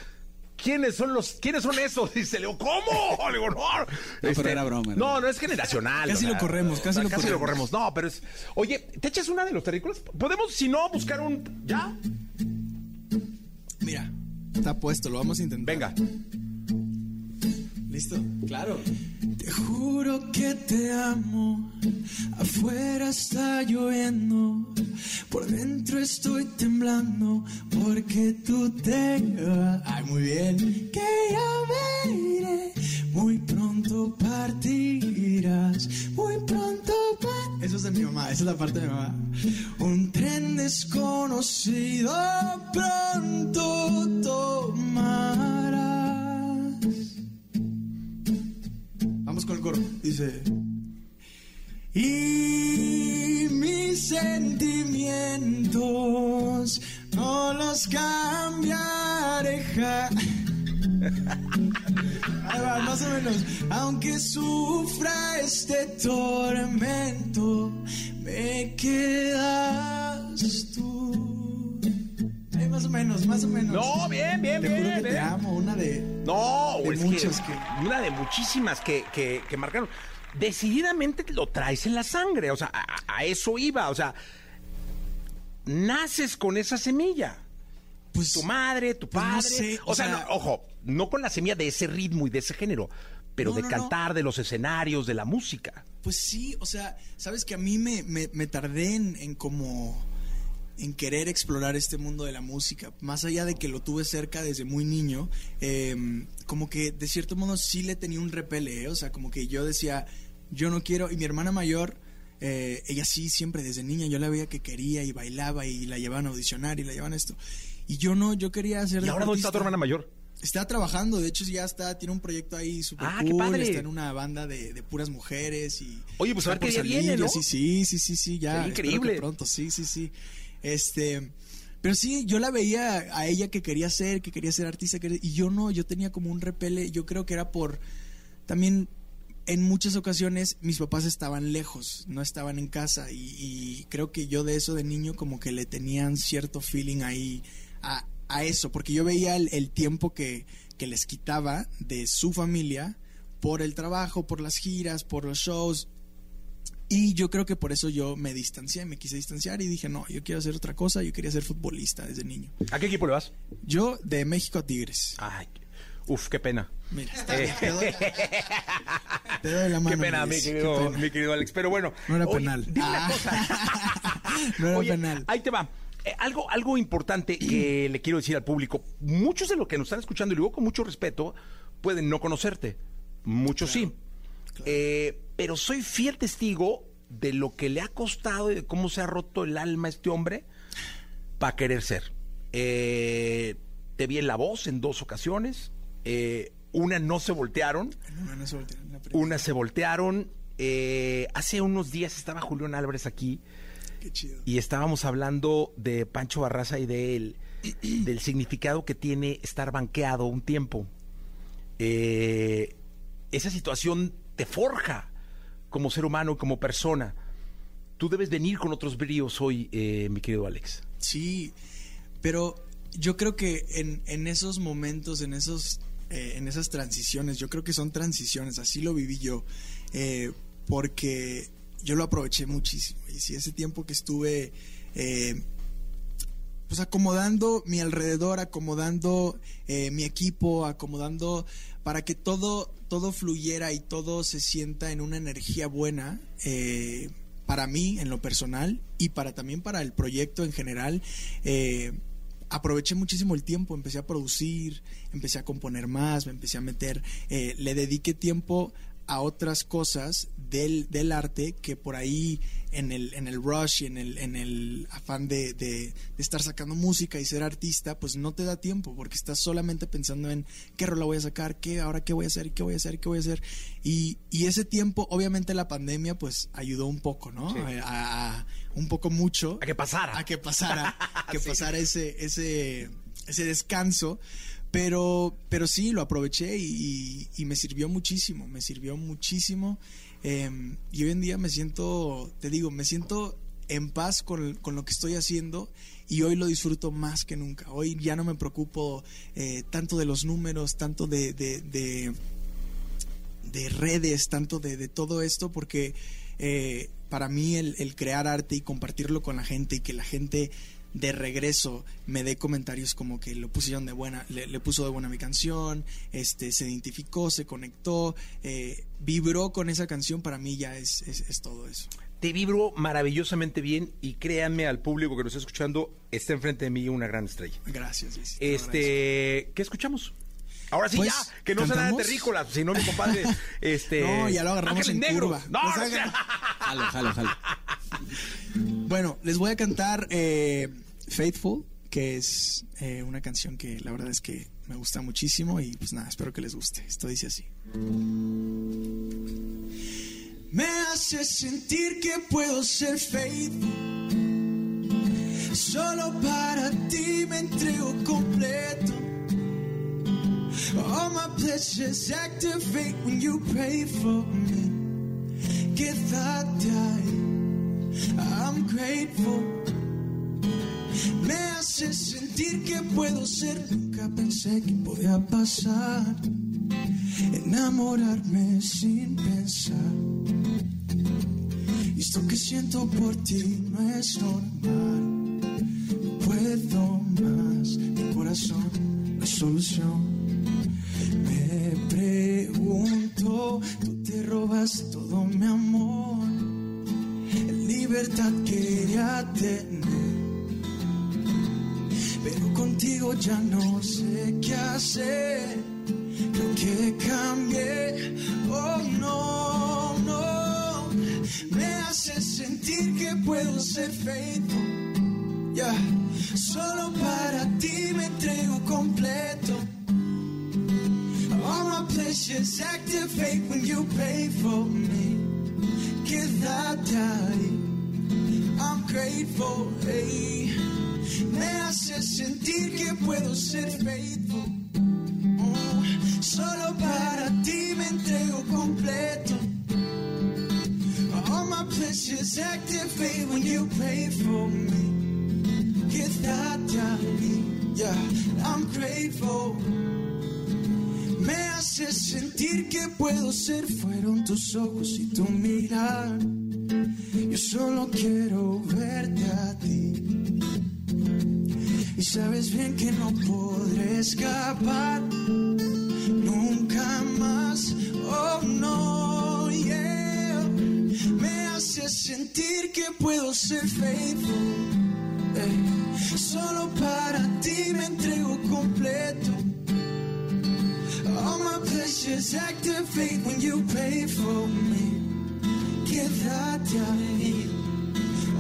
¿Quiénes son los, quiénes son esos? Dice Leo, ¿cómo? Le digo, no. pero era broma, No, no es generacional. Casi o sea, lo corremos, casi lo lo corremos. corremos. No, pero es. Oye, ¿te echas una de los terrícolas? Podemos, si no, buscar un. ¿Ya? Mira, está puesto, lo vamos a intentar. Venga. ¿Listo? Claro. Te juro que te amo. Afuera está lloviendo. Por dentro estoy temblando. Porque tú te. Ay, muy bien. Que ya me iré. Muy pronto partirás. Muy pronto partirás. Eso es de mi mamá. Esa es la parte de mi mamá. Un tren desconocido. Pronto tomarás. Vamos con el coro. Dice. Y mis sentimientos no los cambiaré. ja- va, más o menos. Aunque sufra este tormento, me quedas tú. Más o menos, más o menos. No, bien, bien, Te bien. juro que te amo, una de. No, De muchas que, que- una de muchísimas que, que, que marcaron. Decididamente lo traes en la sangre, o sea, a, a eso iba, o sea, naces con esa semilla. Pues Tu madre, tu pues no padre, sé, o, o sea, sea- no, ojo, no con la semilla de ese ritmo y de ese género, pero No, de no, no. cantar, de los escenarios, de la música. Pues sí, o sea, sabes que a mí me, me, me tardé en, en como en querer explorar este mundo de la música, más allá de que lo tuve cerca desde muy niño, eh, como que de cierto modo sí le tenía un repele, ¿eh? o sea, como que yo decía, yo no quiero, y mi hermana mayor, eh, ella sí, siempre desde niña, yo la veía que quería y bailaba y la llevaban a audicionar y la llevaban a esto, y yo no, yo quería hacer... ¿Y ahora dónde está tu hermana mayor? está trabajando, de hecho ya está, tiene un proyecto ahí súper Ah, cool, padre. está en una banda de, de puras mujeres y... Oye, pues a ver qué día viene, ¿no? Sí, sí, sí, sí, sí, ya. Increíble. que pronto, sí, sí, sí. Este... Pero sí, yo la veía a ella que quería ser, que quería ser artista, y yo no, yo tenía como un repele, yo creo que era por... También en muchas ocasiones mis papás estaban lejos, no estaban en casa y, y creo que yo de eso de niño como que le tenían cierto feeling ahí a, a eso, porque yo veía el, el tiempo que, que les quitaba de su familia por el trabajo, por las giras, por los shows. Y yo creo que por eso yo me distancié, me quise distanciar y dije, no, yo quiero hacer otra cosa, yo quería ser futbolista desde niño. ¿A qué equipo le vas? Yo de México a Tigres. Ay, uf, qué pena. Mira, Eh, te doy- te doy la Qué mano, pena, mi qué querido, pena. mi querido Alex. Pero bueno. No era oye, penal. Dime una Ah. cosa. No era Oye, penal. Ahí te va. Eh, algo, algo importante que le quiero decir al público. Muchos de los que nos están escuchando, y lo digo con mucho respeto, pueden no conocerte. Muchos sí. Eh, pero soy fiel testigo de lo que le ha costado y de cómo se ha roto el alma a este hombre para querer ser. Eh, te vi en La Voz en dos ocasiones. Eh, una no se voltearon. No, no se voltearon. Una se voltearon. Eh, hace unos días estaba Julián Álvarez aquí Qué chido. y estábamos hablando de Pancho Barraza y de él, del significado que tiene estar banqueado un tiempo. Esa situación te forja como ser humano, como persona. Tú debes venir con otros bríos hoy, eh, mi querido Alex. Sí, pero yo creo que en, en esos momentos, en esos eh, en esas transiciones, yo creo que son transiciones, así lo viví yo, eh, porque yo lo aproveché muchísimo. Y si ese tiempo que estuve pues acomodando mi alrededor, acomodando mi equipo, acomodando para que todo, todo fluyera y todo se sienta en una energía buena eh, para mí en lo personal y para también para el proyecto en general. eh, aproveché muchísimo el tiempo, empecé a producir, empecé a componer más, me empecé a meter, eh, le dediqué tiempo a otras cosas del, del arte que por ahí en el, en el rush y en el, en el afán de, de- de estar sacando música y ser artista, pues no te da tiempo porque estás solamente pensando en qué rola voy a sacar, qué, ahora qué voy a hacer, qué voy a hacer, qué voy a hacer. Y, y ese tiempo, obviamente la pandemia pues ayudó un poco, ¿no? A, a- un poco mucho. A que pasara. A que pasara, que pasara ese, ese, ese descanso. Pero, pero sí, lo aproveché y, me sirvió muchísimo, me sirvió muchísimo. Eh, y hoy en día me siento, te digo, me siento en paz con, con lo que estoy haciendo y hoy lo disfruto más que nunca. Hoy ya no me preocupo eh, tanto de los números, tanto de, de- de- de redes, tanto de, todo esto, porque eh, para mí el crear arte y compartirlo con la gente y que la gente de regreso me dé comentarios como que lo pusieron de buena, le, le puso de buena mi canción, este, se identificó, se conectó, eh, vibró con esa canción, para mí ya es, es, es todo eso. Te vibro maravillosamente bien y créanme al público que nos está escuchando, está enfrente de mí una gran estrella. Gracias, Luis. Este, ¿qué escuchamos? Ahora sí, Pues, ya, que no sea nada ¿cantamos? terrícolas, si no, mi compadre, este... No, ya lo agarramos en Negro. curva. No, Nos no, agarra- Jalo, jalo, jalo. Bueno, les voy a cantar eh, Faithful, que es eh, una canción que la verdad es que me gusta muchísimo y pues nada, espero que les guste. Esto dice así. Me hace sentir que puedo ser faithful. Solo para ti me entrego completo. All my pleasures activate when you pray for me. Get that die. I'm grateful. Me hace sentir que puedo ser. Nunca pensé que podía pasar. Enamorarme sin pensar. Y esto que siento por ti no es normal. No puedo más. Mi corazón no es solución. Pregunto, tú te robas todo mi amor. Libertad quería tener. Pero contigo ya no sé qué hacer. Creo que cambié. Oh no, no. Me hace sentir que puedo ser faithful. Ya, solo para ti me entrego completo. Pleasures activate when you pay for me. Quédate ahí. I'm grateful, hey. Me hace sentir que puedo ser faithful. Oh, solo para ti me entrego completo. All my pleasures activate when you pray for me. Quédate ahí. Yeah, I'm grateful. Me hace sentir que puedo ser. Fueron tus ojos y tu mirar. Yo solo quiero verte a ti. Y sabes bien que no podré escapar nunca más. Oh no, yeah. Me hace sentir que puedo ser faithful. eh. Solo para ti me entrego completo. All my pleasures activate when you pray for me. Quédate ahí.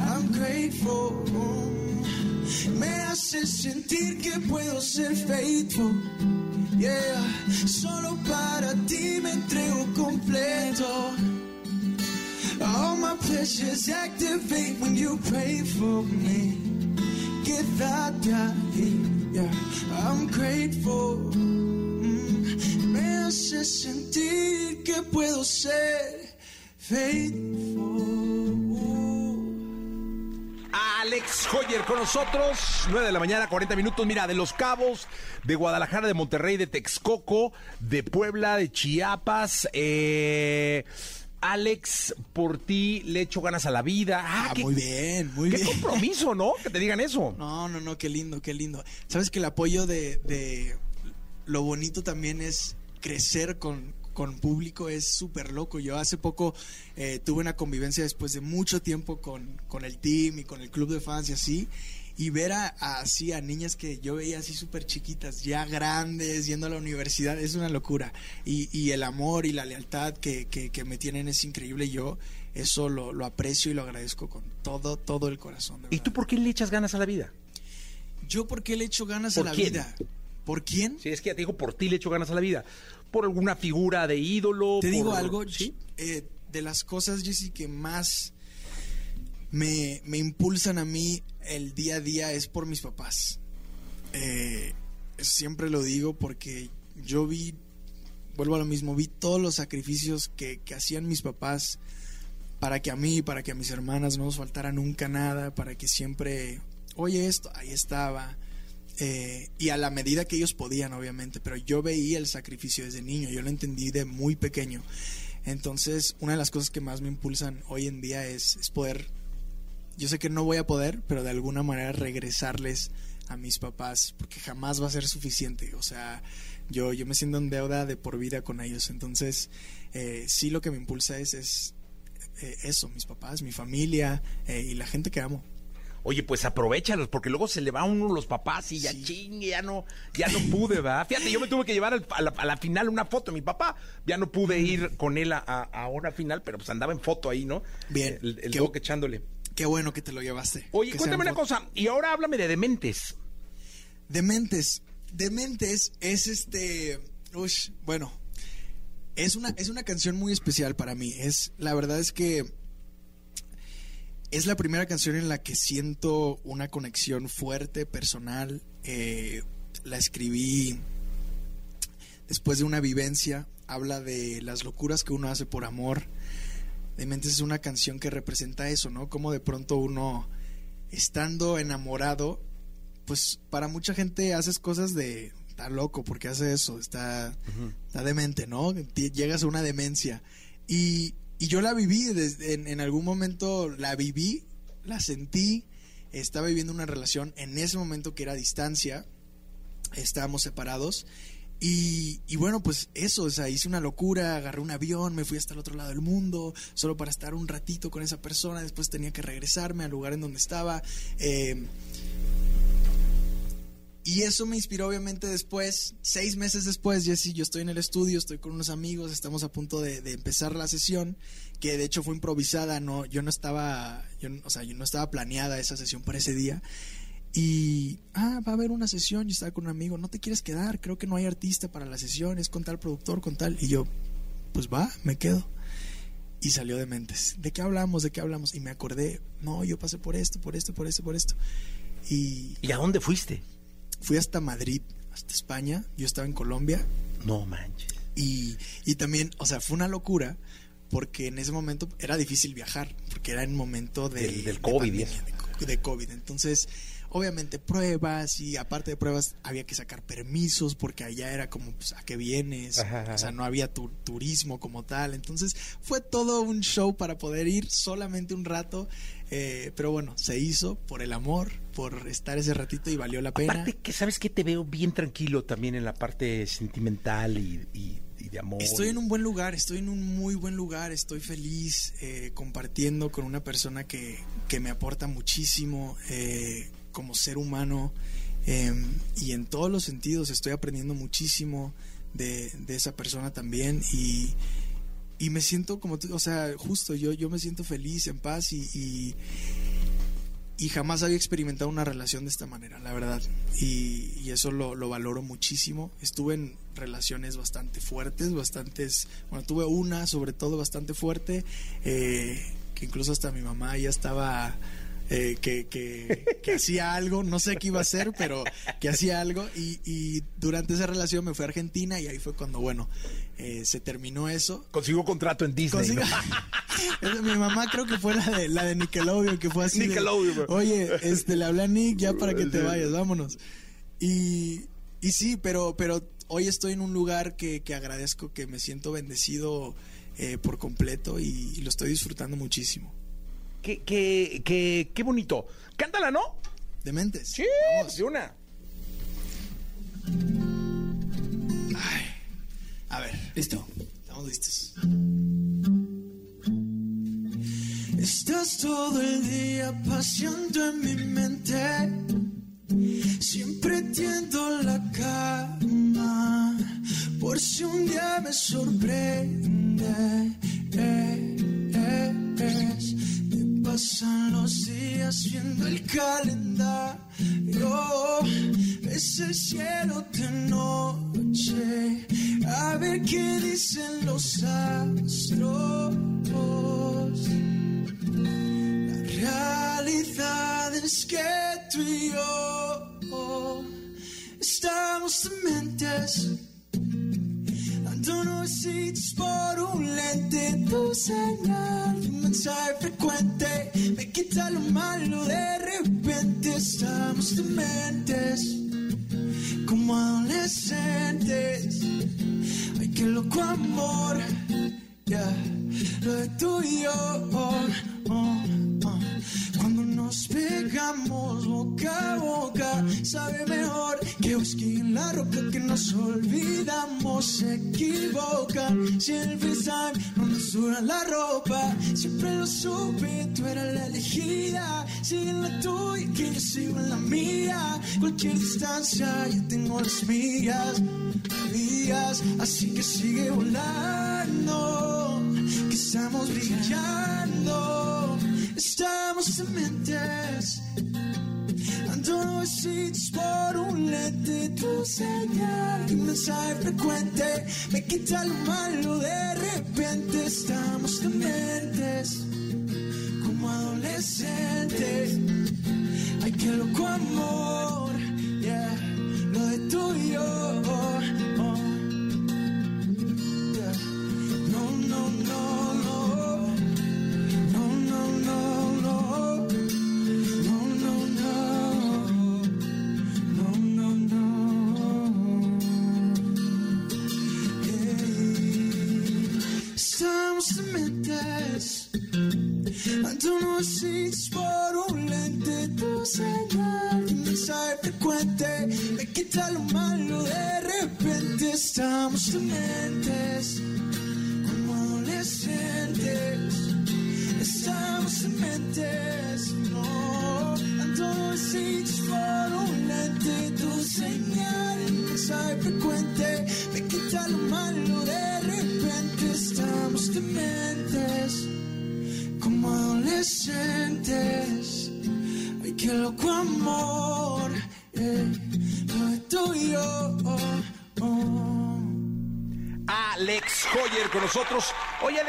I'm grateful. Me hace sentir que puedo ser faithful. Yeah, solo para ti me entrego completo. All my pleasures activate when you pray for me. Quédate ahí. Yeah, I'm grateful. Hace sentir que puedo ser faithful. Alex Hoyer con nosotros, 9 de la mañana, 40 minutos. Mira, de Los Cabos, de Guadalajara, de Monterrey, de Texcoco, de Puebla, de Chiapas. Eh, Alex, por ti le echo ganas a la vida. Ah, Ah, qué- muy bien, muy qué bien. compromiso, ¿no? Que te digan eso. No, no, no, qué lindo, qué lindo. Sabes que el apoyo de, de lo bonito también es crecer con, con público, es súper loco. Yo hace poco eh, tuve una convivencia después de mucho tiempo con, con el team y con el club de fans y así. Y ver a, a- así a niñas que yo veía así súper chiquitas, ya grandes, yendo a la universidad, es una locura. Y, y el amor y la lealtad que, que, que me tienen es increíble. Yo eso lo, lo aprecio y lo agradezco con todo, todo el corazón. de ¿Y tú por qué le echas ganas a la vida? ¿Yo por qué le echo ganas a ¿Por la quién? vida? ¿Por quién? Sí, es que ya te digo, por ti le echo ganas a la vida. ¿Por alguna figura de ídolo? Te digo algo, ¿Sí? eh, de las cosas, Jessy, que más me, me impulsan a mí el día a día es por mis papás. Eh, siempre lo digo porque yo vi, vuelvo a lo mismo, vi todos los sacrificios que, que hacían mis papás para que a mí, para que a mis hermanas no nos faltara nunca nada, para que siempre, oye esto, ahí estaba. Eh, y a la medida que ellos podían, obviamente, pero yo veía el sacrificio desde niño, yo lo entendí de muy pequeño. Entonces, una de las cosas que más me impulsan hoy en día es, es poder, yo sé que no voy a poder, pero de alguna manera regresarles a mis papás, porque jamás va a ser suficiente. O sea, yo, yo me siento en deuda de por vida con ellos. Entonces, eh, sí lo que me impulsa es, es eh, eso, mis papás, mi familia eh, y la gente que amo. Oye, pues aprovechalos, porque luego se le va a uno los papás y ya chingue, ya no, ya no pude, ¿verdad? Fíjate, yo me tuve que llevar al- a, la, a la final una foto de mi papá. Ya no pude ir con él a, a, una final, pero pues andaba en foto ahí, ¿no? Bien. El, el Qué- echándole. Qué bueno que te lo llevaste. Oye, cuéntame una cosa, y ahora háblame de Dementes. Dementes. Dementes es este. ush, bueno. Es una, es una canción muy especial para mí. Es, la verdad es que es la primera canción en la que siento una conexión fuerte, personal. Eh, la escribí después de una vivencia. Habla de las locuras que uno hace por amor. Dementes es una canción que representa eso, ¿no? Como de pronto uno, estando enamorado, pues para mucha gente haces cosas de está loco porque hace eso, está, está demente, ¿no? Llegas a una demencia. Y, y yo la viví, desde, en, algún momento la viví, la sentí, estaba viviendo una relación en ese momento que era a distancia, estábamos separados. Y, y bueno, pues eso, o sea, hice una locura, agarré un avión, me fui hasta el otro lado del mundo, solo para estar un ratito con esa persona, después tenía que regresarme al lugar en donde estaba. eh, y eso me inspiró obviamente después, seis meses después, Jesse, yo estoy en el estudio, estoy con unos amigos, estamos a punto de, empezar la sesión, que de hecho fue improvisada, no, yo no estaba, yo, o sea, yo no estaba planeada esa sesión para ese día. Y, ah, va a haber una sesión, yo estaba con un amigo, no te quieres quedar, creo que no hay artista para la sesión, es con tal productor, con tal. Y yo, pues va, me quedo. Y salió de mentes. ¿De qué hablamos? ¿De qué hablamos? Y me acordé, no, yo pasé por esto, por esto, por esto, por esto. Y ¿Y a dónde fuiste? Fui hasta Madrid, hasta España, yo estaba en Colombia No manches. y, y también, o sea, fue una locura porque en ese momento era difícil viajar, porque era en momento de, Del- del de COVID pandemia, de co- de COVID. Entonces, obviamente pruebas y aparte de pruebas había que sacar permisos porque allá era como, pues, ¿a qué vienes? Ajá, ajá. O sea, no había tu- turismo como tal. Entonces, fue todo un show para poder ir solamente un rato. eh, pero bueno, se hizo por el amor, por estar ese ratito y valió la pena. Aparte que sabes que te veo bien tranquilo también en la parte sentimental y, y- y de amor. Estoy en un buen lugar, estoy en un muy buen lugar, estoy feliz eh, compartiendo con una persona que, que me aporta muchísimo eh, como ser humano eh, y en todos los sentidos estoy aprendiendo muchísimo de, de esa persona también y, y me siento como, tú, o sea, justo yo, yo me siento feliz, en paz y, y, y jamás había experimentado una relación de esta manera, la verdad. Y, y eso lo, lo valoro muchísimo. Estuve en relaciones bastante fuertes, bastantes, bueno, tuve una sobre todo bastante fuerte, eh, que incluso hasta mi mamá ya estaba... eh, que, que, que hacía algo, no sé qué iba a hacer, pero que hacía algo y, y durante esa relación me fui a Argentina y ahí fue cuando, bueno, eh, se terminó eso Consiguió contrato en Disney. Consigo- ¿no? Esa, Mi mamá creo que fue la de, la de Nickelodeon, que fue así. de, Nickelodeon, bro. Oye, este, le hablé a Nick ya para que te vayas, vámonos. Y, y sí, pero, pero hoy estoy en un lugar que, que agradezco, que me siento bendecido eh, por completo y, y lo estoy disfrutando muchísimo. Qué, qué, qué, qué bonito. Cántala, ¿no? Dementes. Sí, Vamos. de una. A ver. Listo. Estamos listos. Estás todo el día paseando en mi mente. Siempre tiendo la cama. Por si un día me sorprende. Eh, eh, es. Pasan los días viendo el calendario. Ves el cielo de noche. A ver qué dicen los astros. La realidad es que tú y yo estamos dementes. Dándonos hits por un lente, tu señal, un mensaje frecuente. Me quita lo malo, de repente estamos dementes. Como adolescentes. Ay, qué loco amor. Yeah. Lo de tú y yo. oh, oh, nos pegamos boca a boca, sabe mejor que whisky en la ropa que nos olvidamos. Se equivoca. Si el FaceTime no nos dura la ropa, siempre lo supe, tú eras la elegida. Sigue la tuya, que yo sigo en la mía. Cualquier distancia, yo tengo las mías, mías. Así que sigue volando, que estamos brillando. Estamos dementes, dándonos hits por un lente. Tu señal, un mensaje frecuente, me quita lo malo. De repente estamos dementes, como adolescentes. Ay, qué loco amor, yeah, lo de tú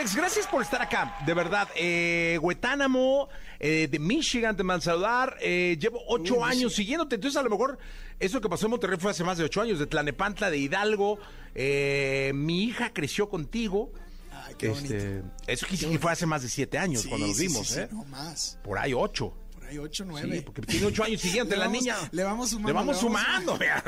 Alex, gracias por estar acá. De verdad, eh, Guetánamo, eh, de Michigan, te mando saludar. Eh, llevo ocho años siguiéndote. Entonces, a lo mejor, eso que pasó en Monterrey fue hace más de ocho años, de Tlanepantla, de Hidalgo. Eh, mi hija creció contigo. Ay, qué bonito. Este, eso que fue hace más de siete años Sí, cuando nos sí, vimos, ¿eh? no más. Por ahí ocho. Ahí 8, 9. Sí, porque tiene ocho años siguiente la vamos- niña. le vamos sumando, Le vamos le vamos sumando. mira.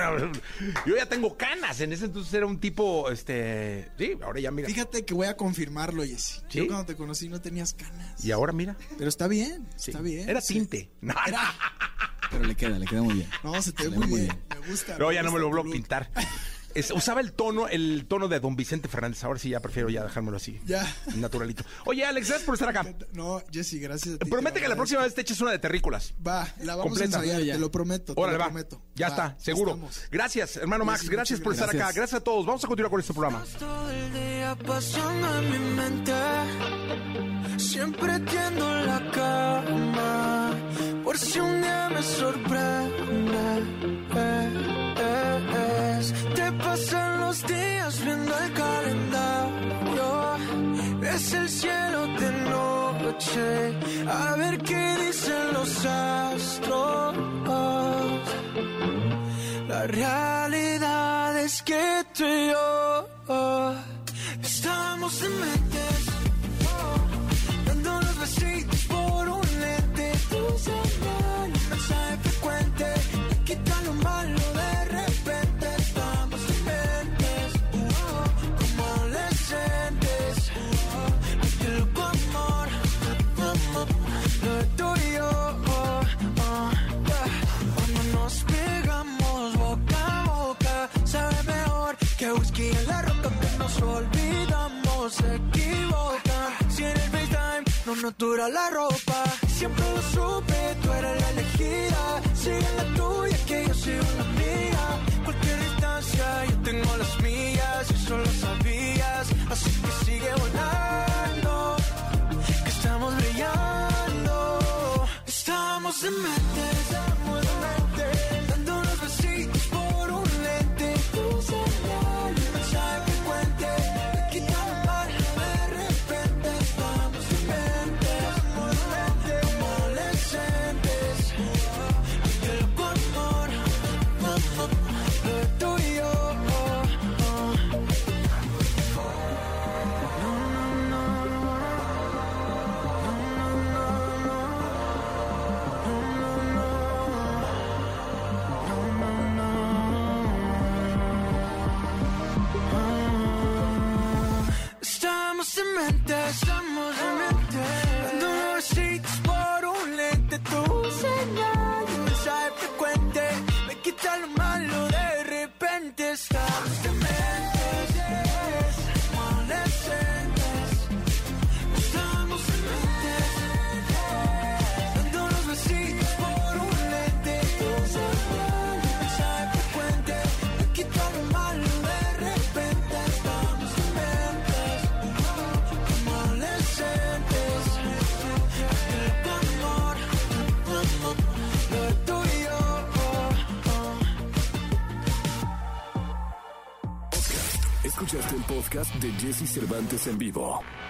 Yo ya tengo canas. En ese entonces era un tipo, este... Sí, ahora ya mira. Fíjate que voy a confirmarlo, Jessy. ¿Sí? Yo cuando te conocí no tenías canas. Y ahora mira. Pero está bien, Sí. está bien. Era tinte. Pero le queda, le queda muy bien. No, se te ve muy muy bien. Me gusta. No, ya no me gusta lo look. pintar. Es- usaba el tono, el tono de Don Vicente Fernández. Ahora sí ya prefiero ya dejármelo así. Ya. Naturalito. Oye, Alex, gracias por estar acá. No, Jessy, gracias a ti. Promete te que la próxima vez te eches una de terrícolas. Va, la vamos Completa. a ensayar, te lo prometo. Te Órale, lo va. prometo. Ya Va, está, seguro. estamos. Gracias, hermano Max. Gracias por estar acá. gracias. A todos. Vamos a continuar con este programa. Todo el día pasando en mi mente. Siempre tiendo la cama. Por si un día me sorprende. Te pasan los días viendo el calendario. Es el cielo de noche. A ver qué dicen los astros. La realidad es que tú y yo estamos dementes, oh, dándonos besitos por un lente. Tu señal, un mensaje frecuente, quita lo malo nos olvidamos, se equivoca. Si en el FaceTime no nos dura la ropa, siempre lo supe, tú eres la elegida. Sigue la tuya, que yo sigo la mía. Cualquier distancia, yo tengo las mías, eso lo sabías. Así que sigue volando, que estamos brillando. Estamos en mente, podcast de Jesse Cervantes en vivo.